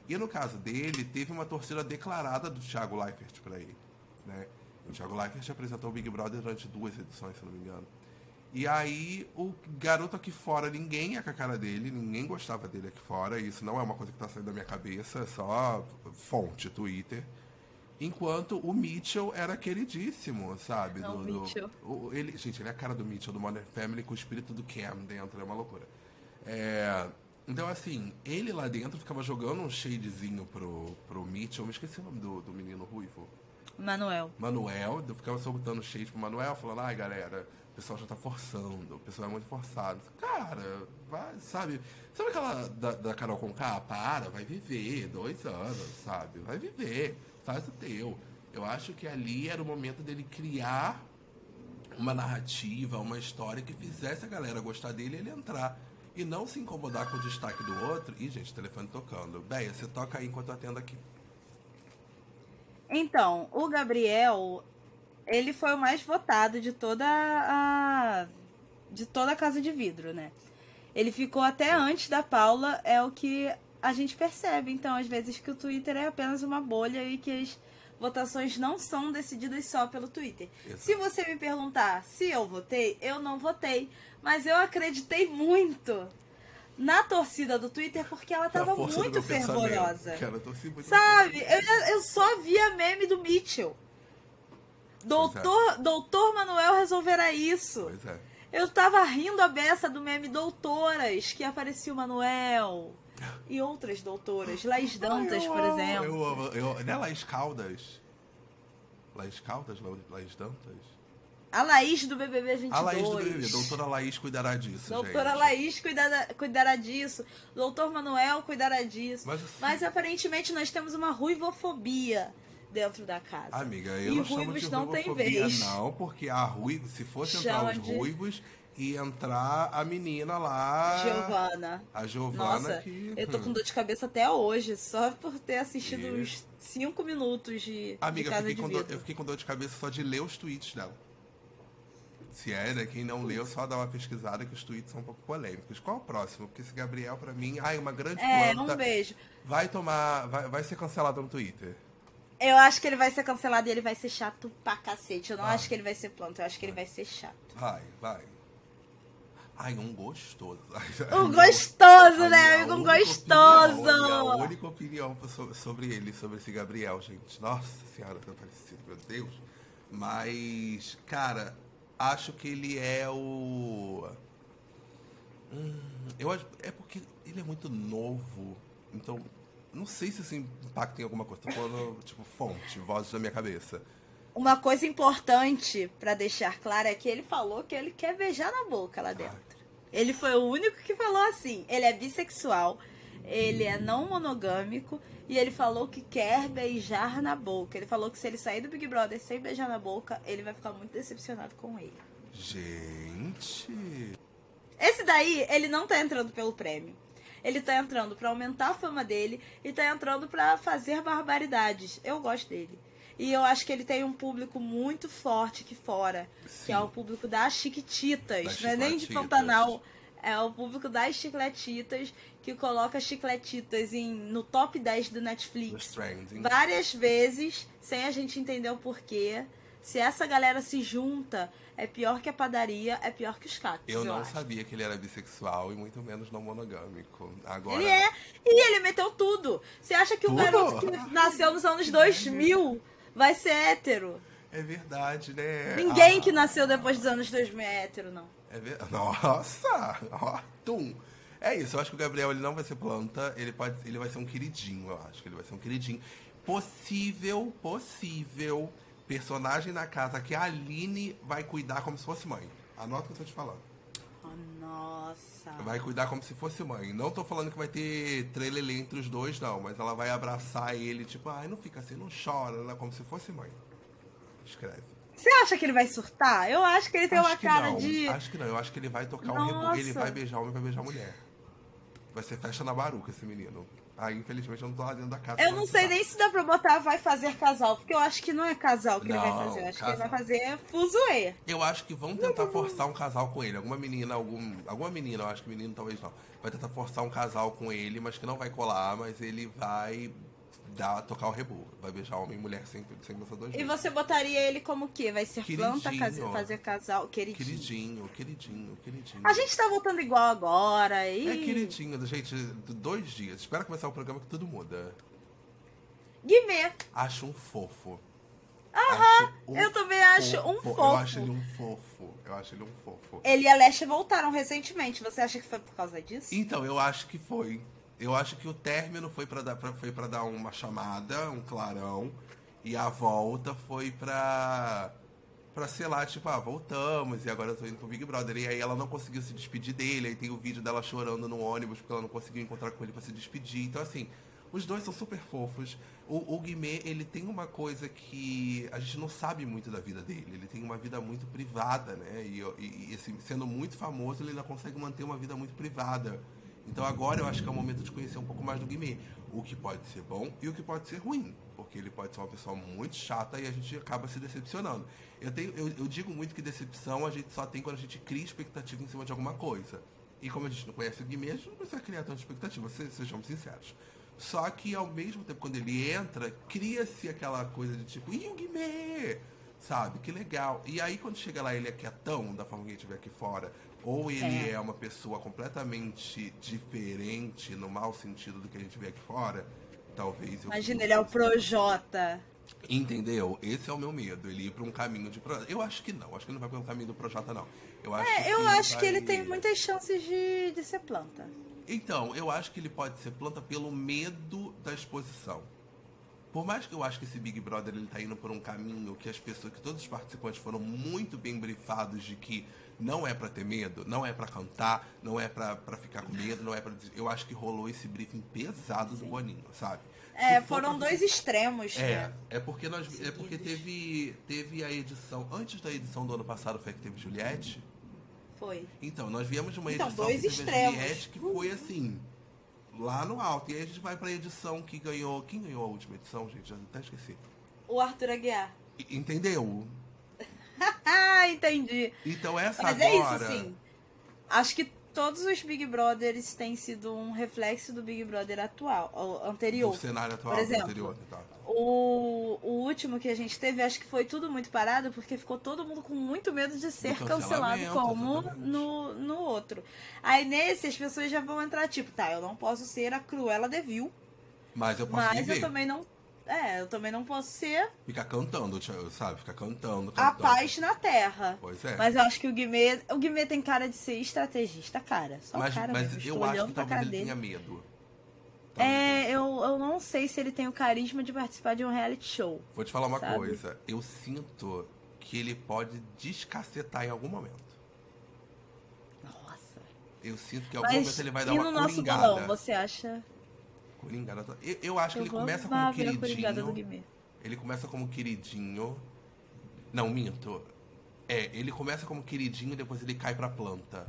E no caso dele, teve uma torcida declarada do Thiago Leifert para ele, né? O Thiago Leifert apresentou o Big Brother durante duas edições, se não me engano. E aí, o garoto aqui fora, ninguém ia com a cara dele, ninguém gostava dele aqui fora. Isso não é uma coisa que tá saindo da minha cabeça, é só fonte, Twitter. Enquanto o Mitchell era queridíssimo, sabe? Não, do, Mitchell. o, ele, gente, ele é a cara do Mitchell, do Modern Family, com o espírito do Cam dentro, é uma loucura. É, então, assim, ele lá dentro ficava jogando um shadezinho pro, pro Mitchell. Me esqueci o nome do, do menino ruivo. Manuel. Manuel. Eu ficava soltando shade pro Manuel, falando, ai, galera, o pessoal já tá forçando, o pessoal é muito forçado. Cara, vai, sabe? Sabe aquela da, da Carol Conká? Para, vai viver, dois anos, sabe? Vai viver faz o teu. Eu acho que ali era o momento dele criar uma narrativa, uma história que fizesse a galera gostar dele e ele entrar. E não se incomodar com o destaque do outro. Ih, gente, telefone tocando. Beia, você toca aí enquanto eu atendo aqui. Então, o Gabriel, ele foi o mais votado de toda a. de toda a casa de vidro, né? Ele ficou até antes da Paula, é o que a gente percebe, então, às vezes, que o Twitter é apenas uma bolha e que as votações não são decididas só pelo Twitter. Exato. Se você me perguntar se eu votei, eu não votei. Mas eu acreditei muito na torcida do Twitter porque ela tava muito fervorosa. Muito Sabe? Eu, eu só via meme do Mitchell. Doutor, é. doutor Manuel resolverá isso. É. Eu tava rindo a beça do meme Doutoras, que aparecia o Manuel. E outras doutoras. Laís Dantas, por exemplo. Eu amo. Eu, não é Laís Caldas? Laís Caldas? Laís Dantas? A Laís do BBB 22. A Laís do BBB. Doutora Laís cuidará disso, Doutora gente. Laís cuidará, cuidará disso. Doutor Manuel cuidará disso. Mas, assim... Mas aparentemente nós temos uma ruivofobia dentro da casa. Amiga, eu e não chamo de não tem vez. não, porque a ruiva, se fosse entrar os de... ia entrar a menina lá. Giovana. A Giovana Nossa, que. Eu tô com dor de cabeça até hoje, só por ter assistido e... uns 5 minutos de. Amiga, de eu, fiquei dor, eu fiquei com dor de cabeça só de ler os tweets dela. Se é, né? Quem não leu, só dá uma pesquisada que os tweets são um pouco polêmicos. Qual o próximo? Porque esse Gabriel, para mim, ai, uma grande é, planta. um beijo. Vai tomar. Vai, vai ser cancelado no Twitter. Eu acho que ele vai ser cancelado e ele vai ser chato pra cacete. Eu não vai. acho que ele vai ser planta, eu acho que ele vai ser chato. Vai, vai. Ai, um gostoso. Um gostoso, né, amigo? Um gostoso. Opinião, a única opinião sobre ele, sobre esse Gabriel, gente. Nossa senhora, tá parecido, meu Deus. Mas, cara, acho que ele é o. Hum, eu acho. É porque ele é muito novo. Então, não sei se isso impacta em alguma coisa. Tô falando, tipo, fonte, vozes da minha cabeça. Uma coisa importante para deixar claro é que ele falou que ele quer beijar na boca lá dentro. Ai. Ele foi o único que falou assim. Ele é bissexual, ele é não monogâmico e ele falou que quer beijar na boca. Ele falou que se ele sair do Big Brother sem beijar na boca, ele vai ficar muito decepcionado com ele. Gente. Esse daí, ele não tá entrando pelo prêmio. Ele tá entrando para aumentar a fama dele e tá entrando para fazer barbaridades. Eu gosto dele. E eu acho que ele tem um público muito forte aqui fora, Sim. que é o público das Chiquititas, das não é nem de Pantanal. É o público das chicletitas que coloca chicletitas em, no top 10 do Netflix várias vezes, sem a gente entender o porquê. Se essa galera se junta, é pior que a padaria, é pior que os cactos. Eu, eu não acho. sabia que ele era bissexual e muito menos não monogâmico. Agora... Ele é. E ele meteu tudo. Você acha que tudo? o garoto que nasceu nos anos 2000 vai ser hétero? É verdade, né? Ninguém ah. que nasceu depois dos anos 2000 é hétero, não. É ver... Nossa! Ó, tum! É isso, eu acho que o Gabriel ele não vai ser planta, ele pode, ele vai ser um queridinho, eu acho que ele vai ser um queridinho. Possível, possível personagem na casa que a Aline vai cuidar como se fosse mãe. Anota o que eu tô te falando. Nossa. Vai cuidar como se fosse mãe. Não tô falando que vai ter trelelê entre os dois, não. Mas ela vai abraçar ele, tipo, ai, não fica assim, não chora, né? como se fosse mãe. Escreve. Você acha que ele vai surtar? Eu acho que ele tem acho uma cara não. de. Acho que não, eu acho que ele vai tocar Nossa. um reboco. Ele vai beijar homem, vai beijar mulher. Vai ser festa na baruca esse menino. Aí, infelizmente, eu não tô lá dentro da casa. Eu não sei nem se dá pra botar vai fazer casal, porque eu acho que não é casal que não, ele vai fazer. Eu acho casal. que ele vai fazer fuzuê. Eu acho que vão tentar forçar um casal com ele. Alguma menina, algum, alguma menina, eu acho que menino talvez não. Vai tentar forçar um casal com ele, mas que não vai colar, mas ele vai dar, tocar o rebu. Vai beijar homem e mulher sem, sem pensar dois E você botaria ele como o quê? Vai ser queridinho, planta, fazer casal? Queridinho. Queridinho, queridinho, queridinho. A gente tá voltando igual agora. E... É queridinho, gente. Dois dias. Espera começar o programa que tudo muda. Guimê. Acho um fofo. Aham, um eu também acho fofo. um fofo. Eu acho ele um fofo. Eu acho ele um fofo. Ele e a Lesha voltaram recentemente. Você acha que foi por causa disso? Então, eu acho que foi. Eu acho que o término foi para dar, pra, foi dar uma chamada, um clarão, e a volta foi pra, pra sei lá, tipo, ah, voltamos, e agora eu tô indo pro Big Brother. E aí ela não conseguiu se despedir dele, aí tem o vídeo dela chorando no ônibus porque ela não conseguiu encontrar com ele para se despedir. Então, assim, os dois são super fofos. O, o Guimê, ele tem uma coisa que a gente não sabe muito da vida dele. Ele tem uma vida muito privada, né? E, e, e assim, sendo muito famoso, ele ainda consegue manter uma vida muito privada. Então agora eu acho que é o momento de conhecer um pouco mais do Guimê. O que pode ser bom e o que pode ser ruim. Porque ele pode ser uma pessoa muito chata e a gente acaba se decepcionando. Eu, tenho, eu, eu digo muito que decepção a gente só tem quando a gente cria expectativa em cima de alguma coisa. E como a gente não conhece o Guimê, a gente não precisa criar tanta expectativa, sejamos sinceros. Só que ao mesmo tempo, quando ele entra, cria-se aquela coisa de tipo, ih, o Guimê! Sabe? Que legal. E aí quando chega lá ele é quietão, da forma que a gente vê aqui fora, ou ele é. é uma pessoa completamente diferente, no mau sentido do que a gente vê aqui fora, talvez. Imagina, ele é o Projota. Entendeu? Esse é o meu medo, ele ir para um caminho de Projota. Eu acho que não, acho que não vai pelo caminho do Projota, não. Eu acho é, eu acho vai... que ele tem muitas chances de, de ser planta. Então, eu acho que ele pode ser planta pelo medo da exposição. Por mais que eu acho que esse Big Brother ele tá indo por um caminho que as pessoas, que todos os participantes foram muito bem brifados de que não é para ter medo, não é para cantar, não é para ficar com medo, não é para eu acho que rolou esse briefing pesado do Boninho, sabe? É, foram pra... dois extremos. É, né? é porque nós, é porque teve teve a edição antes da edição do ano passado foi que teve Juliette. Foi. Então nós viemos de uma então, edição dois que extremos. Juliette que foi assim lá no alto. E aí a gente vai pra edição que ganhou. Quem ganhou a última edição, gente? Já até esqueci. O Arthur Aguiar. Entendeu? Entendi. Então essa Mas agora... é isso, sim. Acho que todos os Big Brothers têm sido um reflexo do Big Brother atual, anterior. Do cenário atual, Por exemplo, anterior. Tá. O, o último que a gente teve, acho que foi tudo muito parado, porque ficou todo mundo com muito medo de ser cancelado como no, no outro. Aí nesse as pessoas já vão entrar, tipo, tá, eu não posso ser a Cruella Devil. Mas eu posso Mas viver. eu também não. É, eu também não posso ser. Ficar cantando, sabe? Ficar cantando, cantando. A paz na terra. Pois é. Mas eu acho que o Guimê. O Guimê tem cara de ser estrategista, cara. Só mas, cara mas mesmo. eu acho que talvez ele dele. tenha medo. É, eu, eu não sei se ele tem o carisma de participar de um reality show. Vou te falar uma sabe? coisa. Eu sinto que ele pode descacetar em algum momento. Nossa. Eu sinto que em algum Mas, momento ele vai dar uma no nosso coringada. bolão, você acha? Coringada. Eu, eu acho eu que ele começa como queridinho. Ele começa como queridinho. Não, minto. É, ele começa como queridinho e depois ele cai pra planta.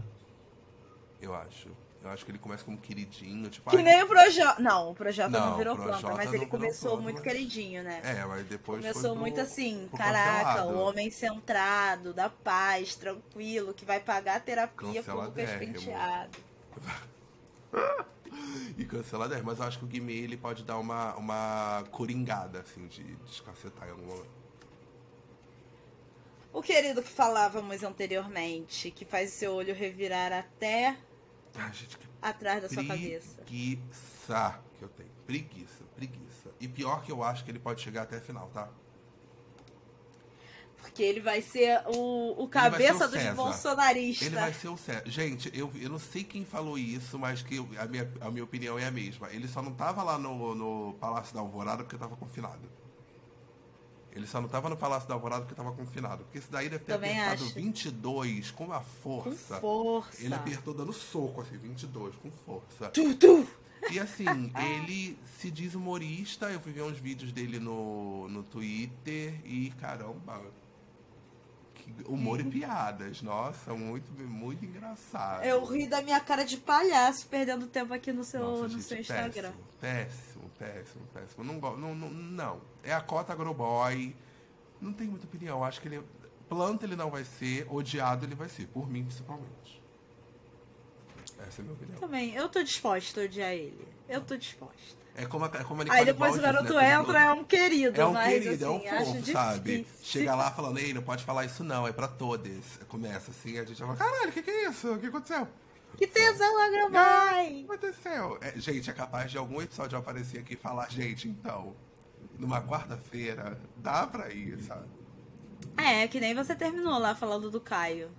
Eu acho. Eu acho que ele começa como queridinho, tipo... Que nem o Projota. Não, o Projota não, não virou planta, mas ele começou planta, muito mas... queridinho, né? É, mas depois Começou muito assim, caraca, o homem centrado, da paz, tranquilo, que vai pagar a terapia com o Lucas Penteado. e cancela 10, mas eu acho que o Guimê ele pode dar uma, uma coringada, assim, de descacetar em algum momento. O querido que falávamos anteriormente, que faz seu olho revirar até Ai, gente, que atrás da sua cabeça. Preguiça que eu tenho. Preguiça, preguiça. E pior que eu acho que ele pode chegar até a final, tá? Porque ele vai ser o, o cabeça o dos bolsonaristas. Ele vai ser o César. Gente, eu, eu não sei quem falou isso, mas que eu, a, minha, a minha opinião é a mesma. Ele só não tava lá no, no Palácio da Alvorada porque tava confinado. Ele só não tava no Palácio da Alvorada porque tava confinado. Porque esse daí deve ter Também apertado acho. 22 com uma força. Com força. Ele apertou dando soco, assim, 22 com força. Tu, tu. E assim, ele se diz humorista. Eu fui ver uns vídeos dele no, no Twitter e caramba. Humor e piadas, nossa, muito, muito engraçado. Eu ri da minha cara de palhaço perdendo tempo aqui no seu, nossa, no gente, seu Instagram. Péssimo, péssimo, péssimo. Não, não, não, não. É a cota Agroboy. Não tem muita opinião. Acho que ele. Planta ele não vai ser, odiado ele vai ser, por mim principalmente. Essa é a minha opinião. Também, eu tô disposta a odiar ele. Eu tô disposta. É como a, é como Aí depois o garoto né? entra, é um querido. É um mas, querido, assim, é um fofo, sabe? Chega lá falando, ei, não pode falar isso não, é pra todos. Começa assim, a gente fala, caralho, o que, que é isso? O que aconteceu? Que tesão, Agramai! O que aconteceu? É, gente, é capaz de algum episódio aparecer aqui e falar, gente, então, numa quarta-feira, dá pra ir, sabe? É, que nem você terminou lá falando do Caio.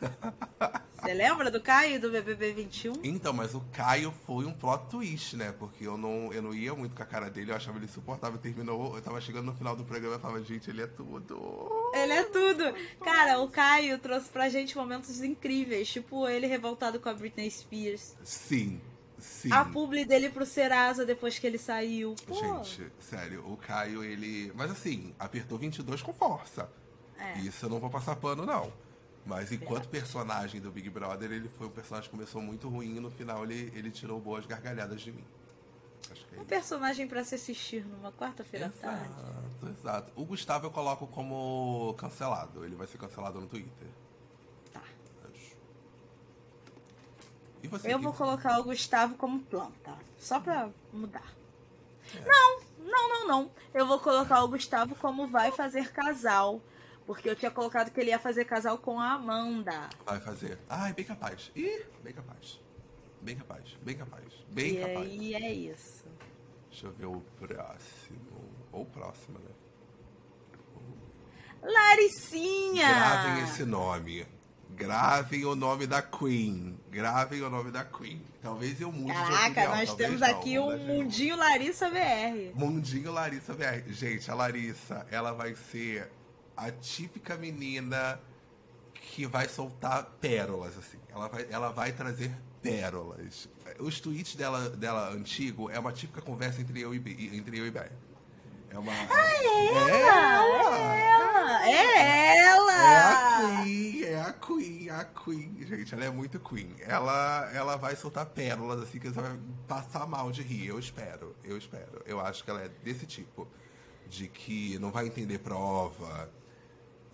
Você lembra do Caio do BBB 21? Então, mas o Caio foi um plot twist, né? Porque eu não, eu não ia muito com a cara dele, eu achava ele insuportável. Terminou, eu tava chegando no final do programa e falava, gente, ele é tudo. Ele é tudo. Cara, o Caio trouxe pra gente momentos incríveis, tipo ele revoltado com a Britney Spears. Sim. Sim. A publi dele pro Serasa depois que ele saiu. Pô. Gente, sério, o Caio, ele. Mas assim, apertou 22 com força. É. Isso eu não vou passar pano, não. Mas enquanto personagem do Big Brother, ele foi um personagem que começou muito ruim e no final ele, ele tirou boas gargalhadas de mim. É um personagem para se assistir numa quarta-feira à tarde. Exato. O Gustavo eu coloco como cancelado. Ele vai ser cancelado no Twitter. Tá. E você? Eu vou colocar o Gustavo como planta. Só pra mudar. É. Não, não, não, não. Eu vou colocar o Gustavo como vai fazer casal. Porque eu tinha colocado que ele ia fazer casal com a Amanda. Vai fazer. Ai, bem capaz. Ih, bem capaz. Bem capaz, bem capaz. Bem e capaz. E é isso. Deixa eu ver o próximo. Ou o próximo, né? Laricinha! Gravem esse nome. Gravem o nome da Queen. Gravem o nome da Queen. Talvez eu mude Caraca, nós temos não, aqui um Mundinho Larissa BR. Mundinho Larissa BR. Gente, a Larissa, ela vai ser a típica menina que vai soltar pérolas, assim. Ela vai, ela vai trazer pérolas. Os tweets dela, dela antigo é uma típica conversa entre eu e, entre eu e Bé. É uma. Ah, é ela! É ela! É ela! É a Queen, é a Queen, a Queen. Gente, ela é muito Queen. Ela, ela vai soltar pérolas assim que você vai passar mal de rir. Eu espero, eu espero. Eu acho que ela é desse tipo. De que não vai entender prova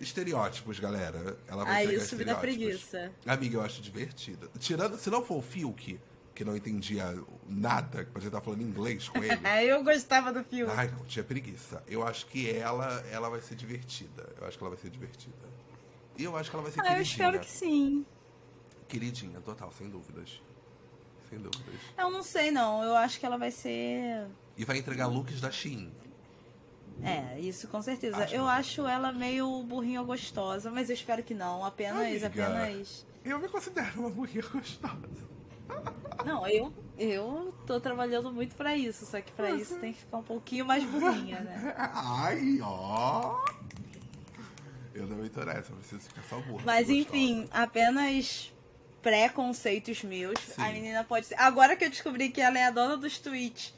Estereótipos, galera. Ela vai ah, isso me dá preguiça. Amiga, eu acho divertida. Tirando, se não for o Fiuk, que não entendia nada, que você estar falando inglês com ele. eu gostava do Fiuk. Ai, não, tinha preguiça. Eu acho que ela, ela vai ser divertida. Eu acho que ela vai ser divertida. E eu acho que ela vai ser ah, queridinha. Eu espero que sim. Queridinha, total, sem dúvidas. Sem dúvidas. Eu não sei, não. Eu acho que ela vai ser. E vai entregar looks da Shein. É, isso com certeza. Acho eu acho ela meio burrinha gostosa, mas eu espero que não. Apenas, Amiga, apenas. Eu me considero uma burrinha gostosa. Não, eu, eu tô trabalhando muito para isso, só que para isso tem que ficar um pouquinho mais burrinha, né? Ai, ó. Eu não me interessa, eu preciso ficar só burra. Mas enfim, apenas pré-conceitos meus. Sim. A menina pode ser. Agora que eu descobri que ela é a dona dos tweets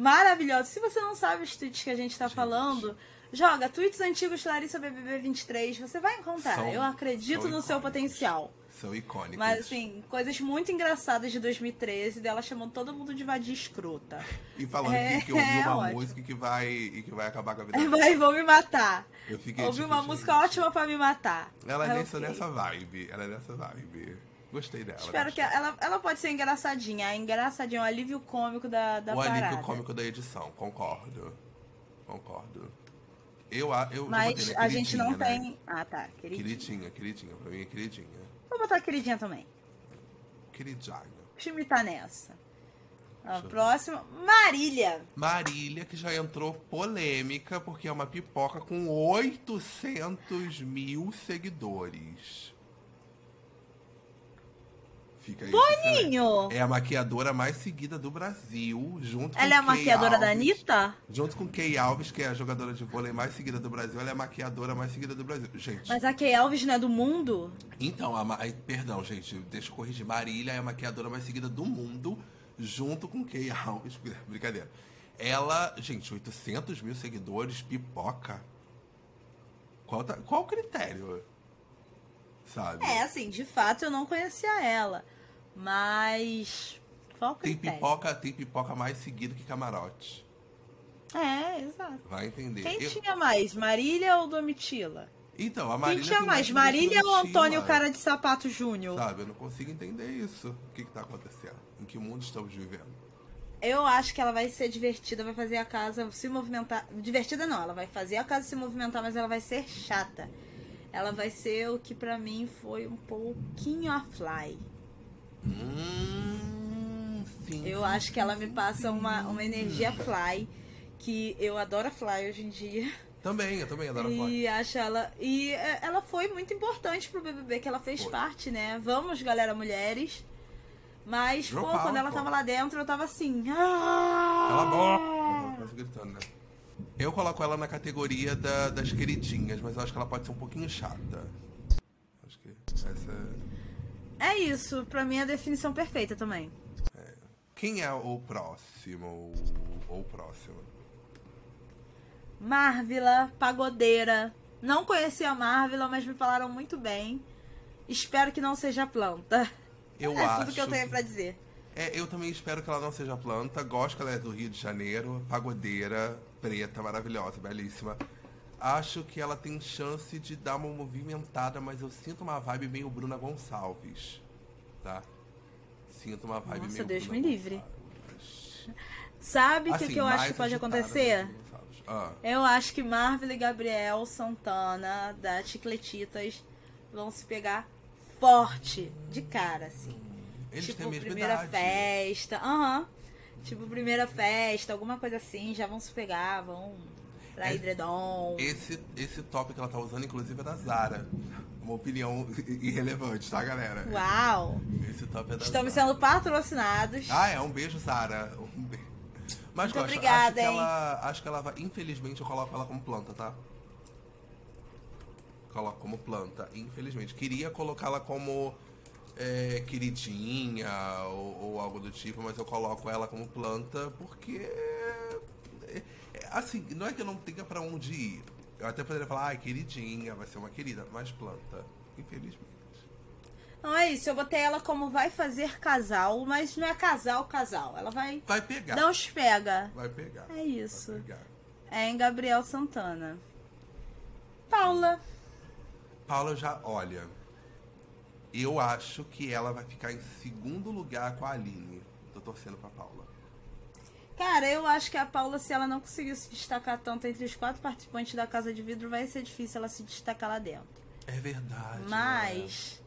maravilhosos. Se você não sabe os tweets que a gente tá gente. falando, joga tweets antigos Larissa BBB 23, você vai encontrar. São, Eu acredito no icônicos. seu potencial. São icônicos. Mas, assim, coisas muito engraçadas de 2013, dela chamando todo mundo de vadia escrota. E falando é, que, que ouviu é uma ótimo. música que vai, e que vai acabar com a vida dela. Vai, vou me matar. Eu fiquei Ouvi tipo, uma gente. música ótima pra me matar. Ela é nessa, nessa vibe. Ela é nessa vibe. Gostei dela. Espero que ela, ela pode ser engraçadinha. A engraçadinha, o alívio cômico da, da o parada. O alívio cômico da edição, concordo. Concordo. Eu, eu Mas a gente não né? tem. Ah, tá. Queridinha. Queridinha, queridinha. Pra mim é queridinha. Vou botar queridinha também. Queridinha. Deixa eu imitar nessa. A próxima, Marília. Marília, que já entrou polêmica porque é uma pipoca com 800 mil seguidores. Fica aí. Boninho! É a maquiadora mais seguida do Brasil, junto Ela é a maquiadora Alves, da Anitta? Junto com Kay Alves, que é a jogadora de vôlei mais seguida do Brasil, ela é a maquiadora mais seguida do Brasil. Gente. Mas a Kay Alves não é do mundo? Então, a, perdão, gente, deixa eu corrigir. Marília é a maquiadora mais seguida do mundo, junto com Kay Alves. Brincadeira. Ela, gente, 800 mil seguidores, pipoca. Qual, tá, qual o critério? sabe? É, assim, de fato eu não conhecia ela. Mas. Qual tem pipoca, tem pipoca mais seguido que camarote. É, exato. Vai entender. Quem eu... tinha mais, Marília ou Domitila? Então, a Marília. Quem tinha mais, Marília ou Antônio Cara de Sapato Júnior? Sabe, eu não consigo entender isso. O que, que tá acontecendo? Em que mundo estamos vivendo? Eu acho que ela vai ser divertida, vai fazer a casa se movimentar. Divertida não, ela vai fazer a casa se movimentar, mas ela vai ser chata ela vai ser o que para mim foi um pouquinho a Fly. Hum, eu acho que ela me passa uma, uma energia Fly, que eu adoro a Fly hoje em dia. Também, eu também adoro Fly. E acho ela. E é, ela foi muito importante pro BBB, que ela fez foi. parte, né? Vamos, galera, mulheres. Mas, pô, quando ela tava lá dentro, eu tava assim. Ah! Ela boca. gritando, né? Eu coloco ela na categoria da, das queridinhas, mas eu acho que ela pode ser um pouquinho chata. Acho que essa é. Isso, pra mim é a definição perfeita também. É. Quem é o próximo? Ou próximo? Marvila, pagodeira. Não conheci a Marvila, mas me falaram muito bem. Espero que não seja planta. Eu é acho. tudo que eu tenho para dizer. É, eu também espero que ela não seja planta. Gosto que ela é do Rio de Janeiro, pagodeira preta, maravilhosa, belíssima. Acho que ela tem chance de dar uma movimentada, mas eu sinto uma vibe meio Bruna Gonçalves, tá? sinto uma vibe Nossa, meio Deus Bruna me livre. Gonçalves. Sabe o Assim, que, que eu acho que pode acontecer? Ah, Eu acho que Marvel e Gabriel Santana, da Chicletitas, vão se pegar forte, de cara, assim. eles tipo, têm a mesma primeira idade. festa. Aham. Tipo, primeira festa, alguma coisa assim, já vão se pegar, vão pra. Esse, esse top que ela tá usando, inclusive, é da Zara. Uma opinião irrelevante, tá, galera? Uau! Esse top é da Estamos Zara. sendo patrocinados. Ah, é. Um beijo, Zara. Um beijo. Mas Muito gosto. obrigada, acho que hein? ela. Acho que ela vai. Infelizmente, eu coloco ela como planta, tá? Coloco como planta, infelizmente. Queria colocá-la como é, queridinha ou, ou algo do tipo, mas eu coloco ela como planta porque. Assim, não é que eu não tenha pra onde ir. Eu até poderia falar, ai, queridinha, vai ser uma querida, mas planta, infelizmente. Não é isso, eu botei ela como vai fazer casal, mas não é casal, casal. Ela vai Vai pegar. dar uns pega. Vai pegar. É isso. Vai pegar. É em Gabriel Santana. Paula. Paula já, olha, eu acho que ela vai ficar em segundo lugar com a Aline. Tô torcendo pra Paula. Cara, eu acho que a Paula, se ela não conseguir se destacar tanto entre os quatro participantes da Casa de Vidro, vai ser difícil ela se destacar lá dentro. É verdade. Mas.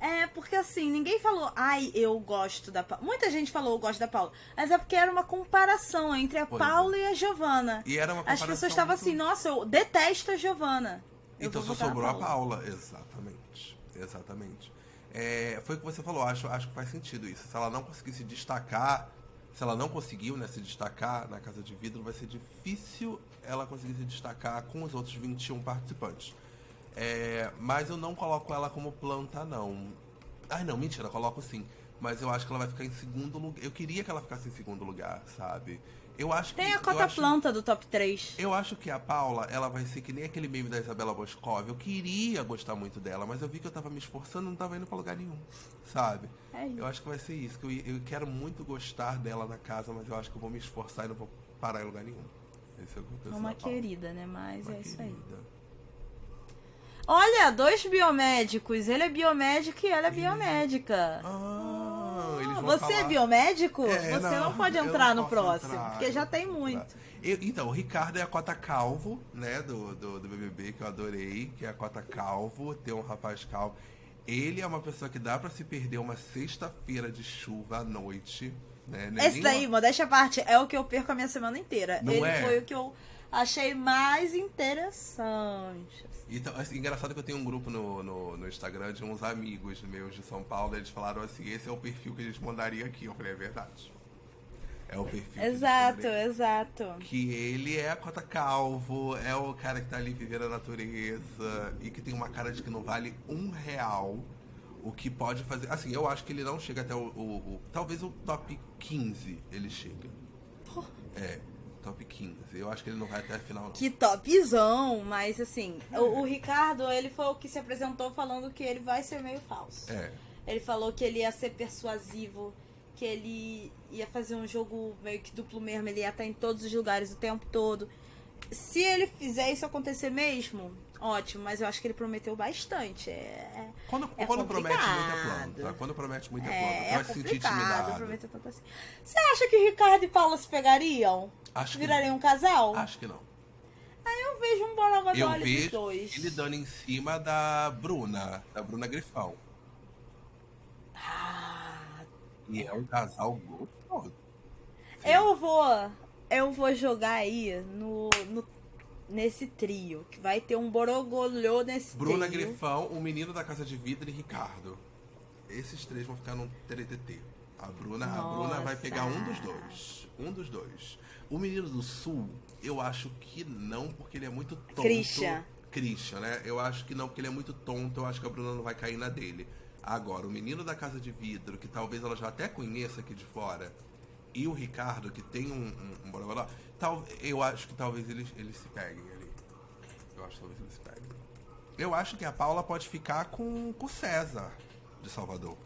É, porque assim, ninguém falou, ai, eu gosto da Paula. Muita gente falou, eu gosto da Paula. Mas é porque era uma comparação entre a Pois é. Paula e a Giovana. E era uma As comparação pessoas estavam muito- assim, nossa, eu detesto a Giovana. Eu Então só sobrou a Paula. Exatamente. Exatamente. É, foi o que você falou, acho, acho que faz sentido isso. Se ela não conseguir se destacar, se ela não conseguiu né, se destacar na Casa de Vidro, vai ser difícil ela conseguir se destacar com os outros 21 participantes. É, mas eu não coloco ela como planta, não. Ai, não, mentira, coloco sim. Mas eu acho que ela vai ficar em segundo lugar. Eu queria que ela ficasse em segundo lugar, sabe? Eu acho Tem que. a cota acho- planta do top 3. eu acho que a Paula, ela vai ser que nem aquele meme da Isabela Boscov. Eu queria gostar muito dela, mas eu vi que eu tava me esforçando e não tava indo pra lugar nenhum, sabe? É isso. Eu acho que vai ser isso. Que eu, eu quero muito gostar dela na casa, mas eu acho que eu vou me esforçar e não vou parar em lugar nenhum. Esse é o que eu É uma querida, né? Mas Uma é isso aí. Olha, dois biomédicos. Ele é biomédico e ela é biomédica. Ah, eles vão Você é falar- biomédico? É, Você não, pode eu entrar não no próximo, entrar, porque já não tem muito. Eu- então, o Ricardo é a cota calvo, né, do, do, do BBB, que eu adorei, que é a cota calvo, tem um rapaz calvo. Ele é uma pessoa que dá pra se perder uma sexta-feira de chuva à noite, né? não é Esse nem daí, modéstia à parte, é o que eu perco a minha semana inteira. Não Ele é? foi o que eu achei mais interessante. Então, assim, engraçado que eu tenho um grupo no, no, no Instagram de uns amigos meus de São Paulo, eles falaram assim, esse é o perfil que a gente mandaria aqui. Eu falei, é verdade. É o perfil. que Exato, mandaria. exato. que ele é a cota calvo, é o cara que tá ali vivendo a natureza e que tem uma cara de que não vale um real. O que pode fazer. Assim, eu acho que ele não chega até o. o- o- talvez o top 15 ele chega. É, top 15. Eu acho que ele não vai até a final. não. Que topzão, mas assim, o, o Ricardo, ele foi o que se apresentou falando que ele vai ser meio falso. É. Ele falou que ele ia ser persuasivo, que ele ia fazer um jogo meio que duplo mesmo, ele ia estar em todos os lugares o tempo todo. Se ele fizer isso acontecer mesmo, ótimo, mas eu acho que ele prometeu bastante. É, Quando, É quando promete é complicado. planta. Quando promete muito é é, planta. é vai se sentir intimidado. assim. Você acha que Ricardo e Paula se pegariam? Acho que Virariam um casal? Acho que não. Eu vejo um borogodó ali dos dois. ele dando em cima da Bruna, da Bruna Grifão. Ah, E é um casal gostoso. Eu vou. Eu vou jogar aí no, no- nesse trio. Que vai ter um borogolhô nesse Bruna trio. Grifão, o menino da Casa de Vidro e Ricardo. Esses três vão ficar no TTT. A Bruna, a Bruna vai pegar um dos dois. Um dos dois. O menino do Sul, eu acho que não, porque ele é muito tonto. Christian. Christian, né? Eu acho que não, porque ele é muito tonto. Eu acho que a Bruna não vai cair na dele. Agora, o menino da Casa de Vidro, que talvez ela já até conheça aqui de fora, e o Ricardo, que tem um, um, um blá, blá, blá, tal, eu acho que talvez eles, eles se peguem ali. Eu acho que talvez eles se peguem. Eu acho que a Paula pode ficar com, com o César de Salvador.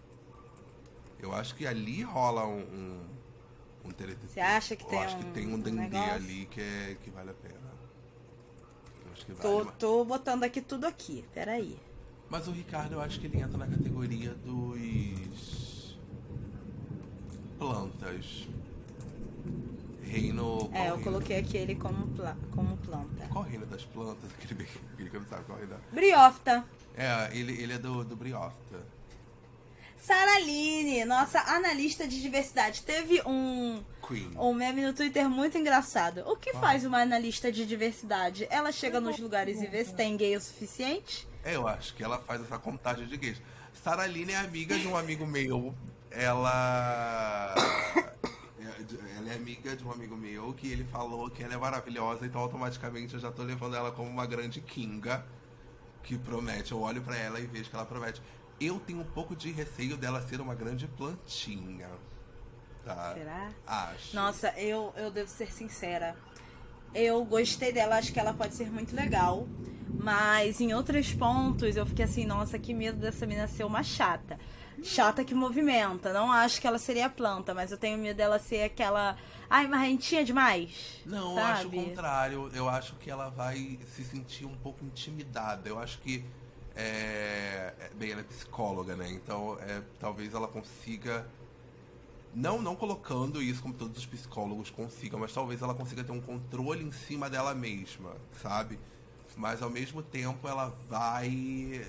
Eu acho que ali rola um. um, um. Você acha que Eu tem acho que tem um um dendê negócio? ali que, é, que vale a pena. Eu acho que vale. Tô, mas- tô botando aqui tudo aqui. Peraí. Mas o Ricardo, eu acho que ele entra na categoria dos. plantas. Reino. É, eu coloquei aqui ele como, pla como planta. Qual reino das plantas? Aquele, aquele que não sabe qual reino. Briófita. É, ele, ele é do, do Briófita. Saraline, nossa analista de diversidade, teve um, Queen. um meme no Twitter muito engraçado. O que faz uma analista de diversidade? Ela chega nos lugares e vê se tem gay o suficiente? É, eu acho que ela faz essa contagem de gays. Saraline é amiga de um amigo meu. Ela. Ela é amiga de um amigo meu que ele falou que ela é maravilhosa, então automaticamente eu já tô levando ela como uma grande kinga que promete. Eu olho para ela e vejo que ela promete. Eu tenho um pouco de receio dela ser uma grande plantinha. Tá? Será? Acho. Nossa, eu, eu devo ser sincera. Eu gostei dela, acho que ela pode ser muito legal. Mas em outros pontos eu fiquei assim, nossa, que medo dessa menina ser uma chata. Chata que movimenta. Não acho que ela seria planta, mas eu tenho medo dela ser aquela. Ai, marrentinha demais. Não, eu sabe? acho o contrário. Eu acho que ela vai se sentir um pouco intimidada. Eu acho que. É... é- Bem, ela é psicóloga, né? Então, é, talvez ela consiga. Não, não colocando isso como todos os psicólogos consigam, mas talvez ela consiga ter um controle em cima dela mesma, sabe? Mas ao mesmo tempo ela vai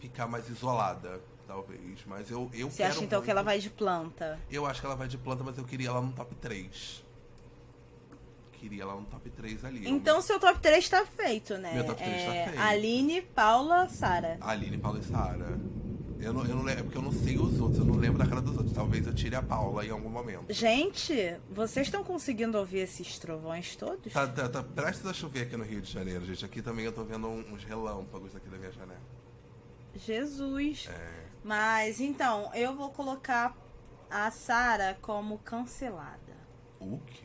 ficar mais isolada, talvez. Mas eu, eu Você acha então muito- que ela vai de planta? Eu acho que ela vai de planta, mas eu queria ela no top 3. Queria ela no top 3 ali. Então seu top 3 tá feito, né? Meu top três tá é, feito. Aline, Paula, Sara. Aline, Paula e Sara. Eu não, eu não lembro, é porque eu não sei os outros, eu não lembro da cara dos outros. Talvez eu tire a Paula em algum momento. Gente, vocês estão conseguindo ouvir esses trovões todos? Tá, tá, tá prestes a chover aqui no Rio de Janeiro, gente. Aqui também eu tô vendo uns relâmpagos aqui da minha janela. Jesus. É. Mas então, eu vou colocar a Sara como cancelada. O quê?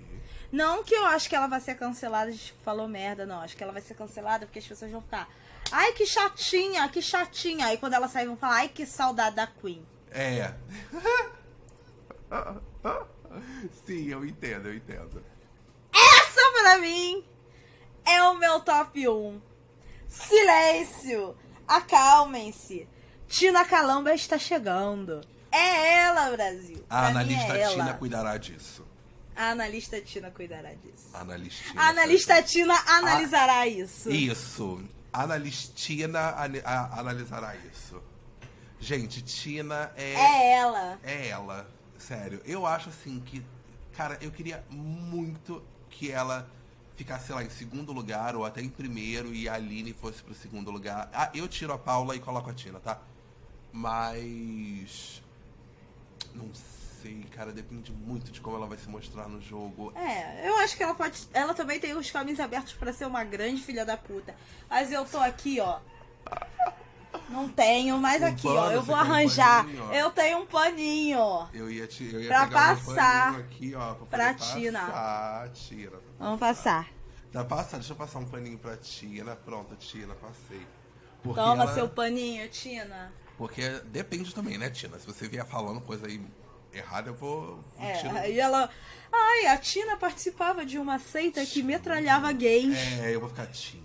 Não que eu acho que ela vai ser cancelada, a gente falou merda, não. Acho que ela vai ser cancelada porque as pessoas vão ficar. Ai, que chatinha, que chatinha. Aí quando ela sair, vão falar, ai, que saudade da Queen. É. Sim, eu entendo, eu entendo. Essa pra mim é o meu top 1. Silêncio! Acalmem-se. Tina Calamba está chegando. É ela, Brasil. A Pra analista é ela. Tina cuidará disso. A analista Tina cuidará disso. A Analistina. A analista Tina analisará isso. Isso. Analistina ani- a- analisará isso. Gente, Tina é, É ela. é ela. Sério. Eu acho assim que. Cara, eu queria muito que ela ficasse, sei lá, em segundo lugar ou até em primeiro e a Aline fosse pro segundo lugar. Ah, eu tiro a Paula e coloco a Tina, tá? Mas. Não sei, cara. Depende muito de como ela vai se mostrar no jogo. É, eu acho que ela pode. Ela também tem os caminhos abertos pra ser uma grande filha da puta. Mas eu tô aqui, ó. Não tenho, mas Um aqui, ó. pano, Eu você vou quer um arranjar. paninho, ó. eu tenho um paninho. Eu ia, te, eu ia Pra pegar passar paninho aqui, ó, pra, pra Tina. Vamos passar. Passar, deixa eu passar um paninho pra Tina. Pronto, Tina, passei. Porque Toma ela- seu paninho, Tina. Porque depende também, né, Tina? Se você vier falando coisa aí errada, eu vou. vou É, tiro- aí ela. Ai, a Tina participava de uma seita que metralhava gays. É, eu vou ficar, Tina,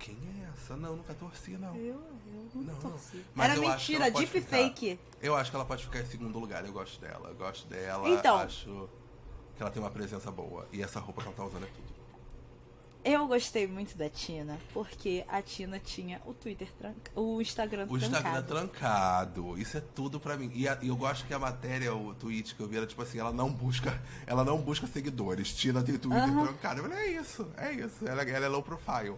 quem é essa? Não, nunca torci, não. Eu, eu Não, não. torci. Mas Era mentira, ela pode deepfake. Eu acho que ela pode ficar em segundo lugar. Eu gosto dela. Eu gosto dela. Então. Acho que ela tem uma presença boa. E essa roupa que ela tá usando é tudo. Eu gostei muito da Tina, porque a Tina tinha o Twitter tranca, o Instagram O Instagram trancado. trancado. Isso é tudo pra mim. E a- e eu gosto que a matéria, o tweet que eu vi, era tipo assim, ela não busca, ela não busca seguidores. Tina tem Twitter Aham. trancado. Eu falei, é isso, é isso. Ela, ela é low profile.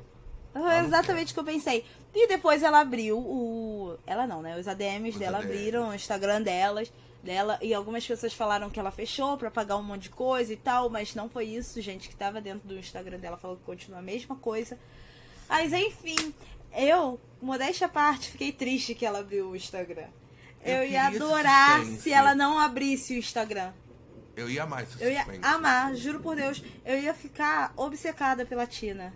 Ah, exatamente o que eu pensei. E depois ela abriu o. Ela não, né? Os ADMs Os dela abriram o Instagram delas. Dela, e algumas pessoas falaram que ela fechou pra pagar um monte de coisa e tal, mas não foi isso, gente que tava dentro do Instagram dela falou que continua a mesma coisa. Mas enfim, eu, modéstia à parte, fiquei triste que ela abriu o Instagram. Eu Eu, ia adorar suspense. se ela não abrisse o Instagram. Eu ia amar esse Eu ia suspense. amar, juro por Deus. Eu ia ficar obcecada pela Tina.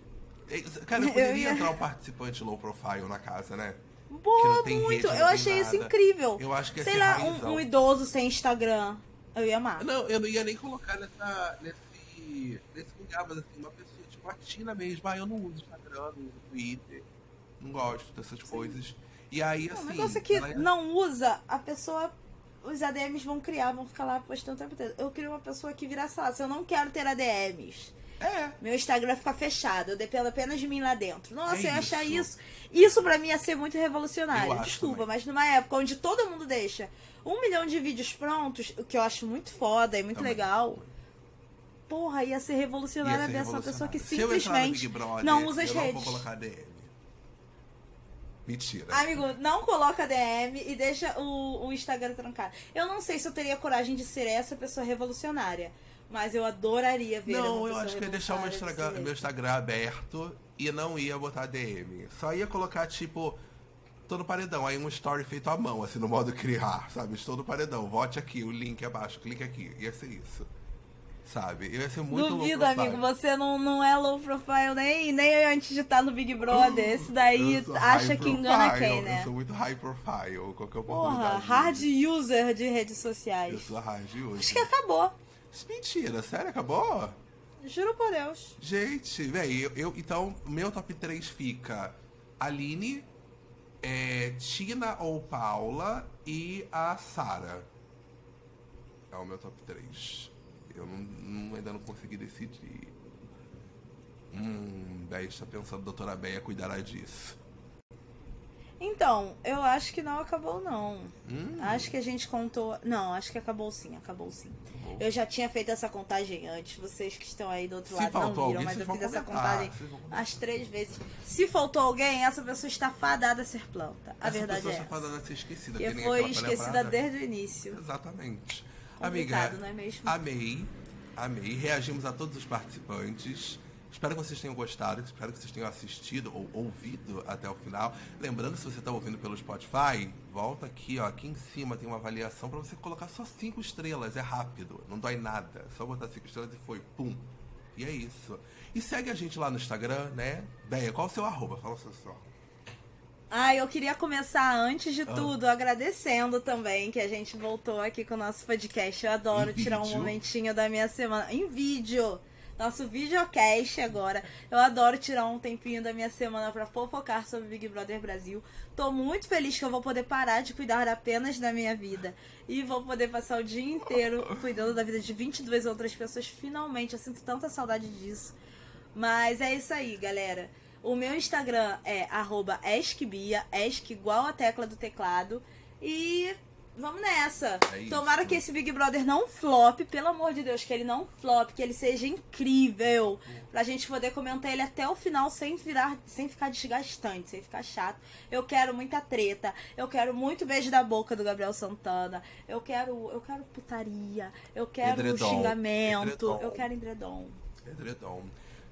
Cara, eu Eu poderia ia- entrar um participante low profile na casa, né? Boa, não muito. rede, não eu achei isso nada. incrível. Eu acho que Sei lá, um, um idoso sem Instagram. Eu ia amar. Não, eu não ia nem colocar nessa, nesse, nesse lugar, mas assim, uma pessoa, tipo, a Tina mesmo, ah, eu não uso Instagram, não uso Twitter, não gosto dessas coisas. E aí, O assim. negócio é que ela não usa, a pessoa os ADMs vão criar, vão ficar lá postando o tempo inteiro. Eu queria uma pessoa que virasse lá. Se eu não quero ter ADMs, É. meu Instagram fica fechado. Eu dependo apenas de mim lá dentro. Nossa, É eu ia achar isso. isso. Pra mim ia ser muito revolucionário. Desculpa, mas numa época onde todo mundo deixa um milhão de vídeos prontos, o que eu acho muito foda e muito Também. legal. Porra, ia ser revolucionária Ia ser ver essa pessoa que revolucionário. Simplesmente Brother, não usa as redes. Mentira. Amigo, não coloca DM e deixa o, o Instagram trancado. Eu não sei se eu teria coragem de ser essa pessoa revolucionária. Mas eu adoraria ver. Não, eu acho que ia deixar o meu Instagram, meu. Instagram aberto e não ia botar DM. Só ia colocar, tipo, tô no paredão. Aí um story feito à mão, assim, no modo criar, sabe? Estou no paredão, vote aqui, o link abaixo, clique aqui. Ia ser isso. Sabe? Eu ia ser muito Duvido, amigo. Você não, não é low profile nem, nem antes de estar no Big Brother. Esse daí acha que engana profile, quem, né? Eu sou muito high profile, qualquer Porra, oportunidade. hard user de redes sociais. Eu sou hard hoje. Acho que acabou. Mentira, sério, acabou? Juro por Deus. Gente, véi, eu, eu- então, meu top 3 fica Aline, é, Tina ou Paula e a Sara. É o meu top 3. Eu não, não- ainda não consegui decidir. Hum, Béia está pensando, doutora Béia cuidará disso. Então, eu acho que não acabou, não. Hum. Acho que a gente contou. Não, acho que acabou sim, acabou sim. Eu já tinha feito essa contagem antes. Vocês que estão aí do outro Se lado não viram, alguém, mas eu fiz essa comentar, contagem as três vezes. Se faltou alguém, essa pessoa está fadada a ser planta. A Essa verdade pessoa é está essa. fadada a ser esquecida. Que foi esquecida desde o início. Exatamente. Complicado, Amiga, não é mesmo? amei, amei. Reagimos a todos os participantes. Espero que vocês tenham gostado, espero que vocês tenham assistido ou ouvido até o final. Lembrando, se você está ouvindo pelo Spotify, volta aqui, ó. Aqui em cima tem uma avaliação para você colocar só cinco estrelas. É rápido, não dói nada. É só botar cinco estrelas e foi, pum. E é isso. E segue a gente lá no Instagram, né? Beia, qual o seu arroba? Fala o seu só. Ah, eu queria começar antes Ah. de tudo agradecendo também que a gente voltou aqui com o nosso podcast. Eu adoro Em tirar um vídeo? momentinho da minha semana em vídeo. Nosso videocast agora. Eu adoro tirar um tempinho da minha semana pra fofocar sobre Big Brother Brasil. Tô muito feliz que eu vou poder parar de cuidar apenas da minha vida e vou poder passar o dia inteiro cuidando da vida de 22 outras pessoas. Finalmente, eu sinto tanta saudade disso. Mas é isso aí, galera. O meu Instagram é arroba esk igual a tecla do teclado. E vamos nessa. É isso. Tomara que esse Big Brother não flop, pelo amor de Deus, que ele não flop, que ele seja incrível. Pra gente poder comentar ele até o final sem virar, sem ficar desgastante, sem ficar chato. Eu quero muita treta. Eu quero muito beijo da boca do Gabriel Santana. Eu quero, eu quero putaria. Eu quero Edredom. xingamento. Edredom. Eu quero edredom. Edredom.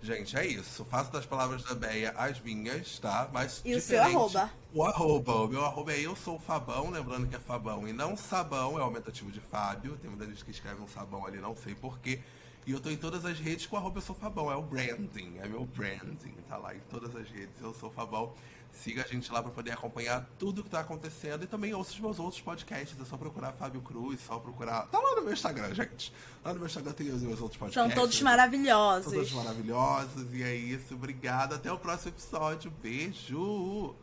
Gente, é isso. Faço das palavras da Beia as minhas, tá? Mas E o seu arroba? O arroba. O meu arroba é eu sou Fabão, lembrando que é Fabão e não Sabão, é o aumentativo de Fábio. Tem muita gente que escreve um Sabão ali, não sei porquê. E eu tô em todas as redes com o arroba eu sou Fabão, é o branding, é meu branding, tá lá em todas as redes, eu sou Fabão. Siga a gente lá pra poder acompanhar tudo que tá acontecendo e também ouça os meus outros podcasts. É só procurar Fábio Cruz, só procurar. Tá lá no meu Instagram, gente. Lá no meu Instagram tem os meus outros podcasts. São todos maravilhosos. Todos maravilhosos. E é isso. Obrigada. Até o próximo episódio. Beijo.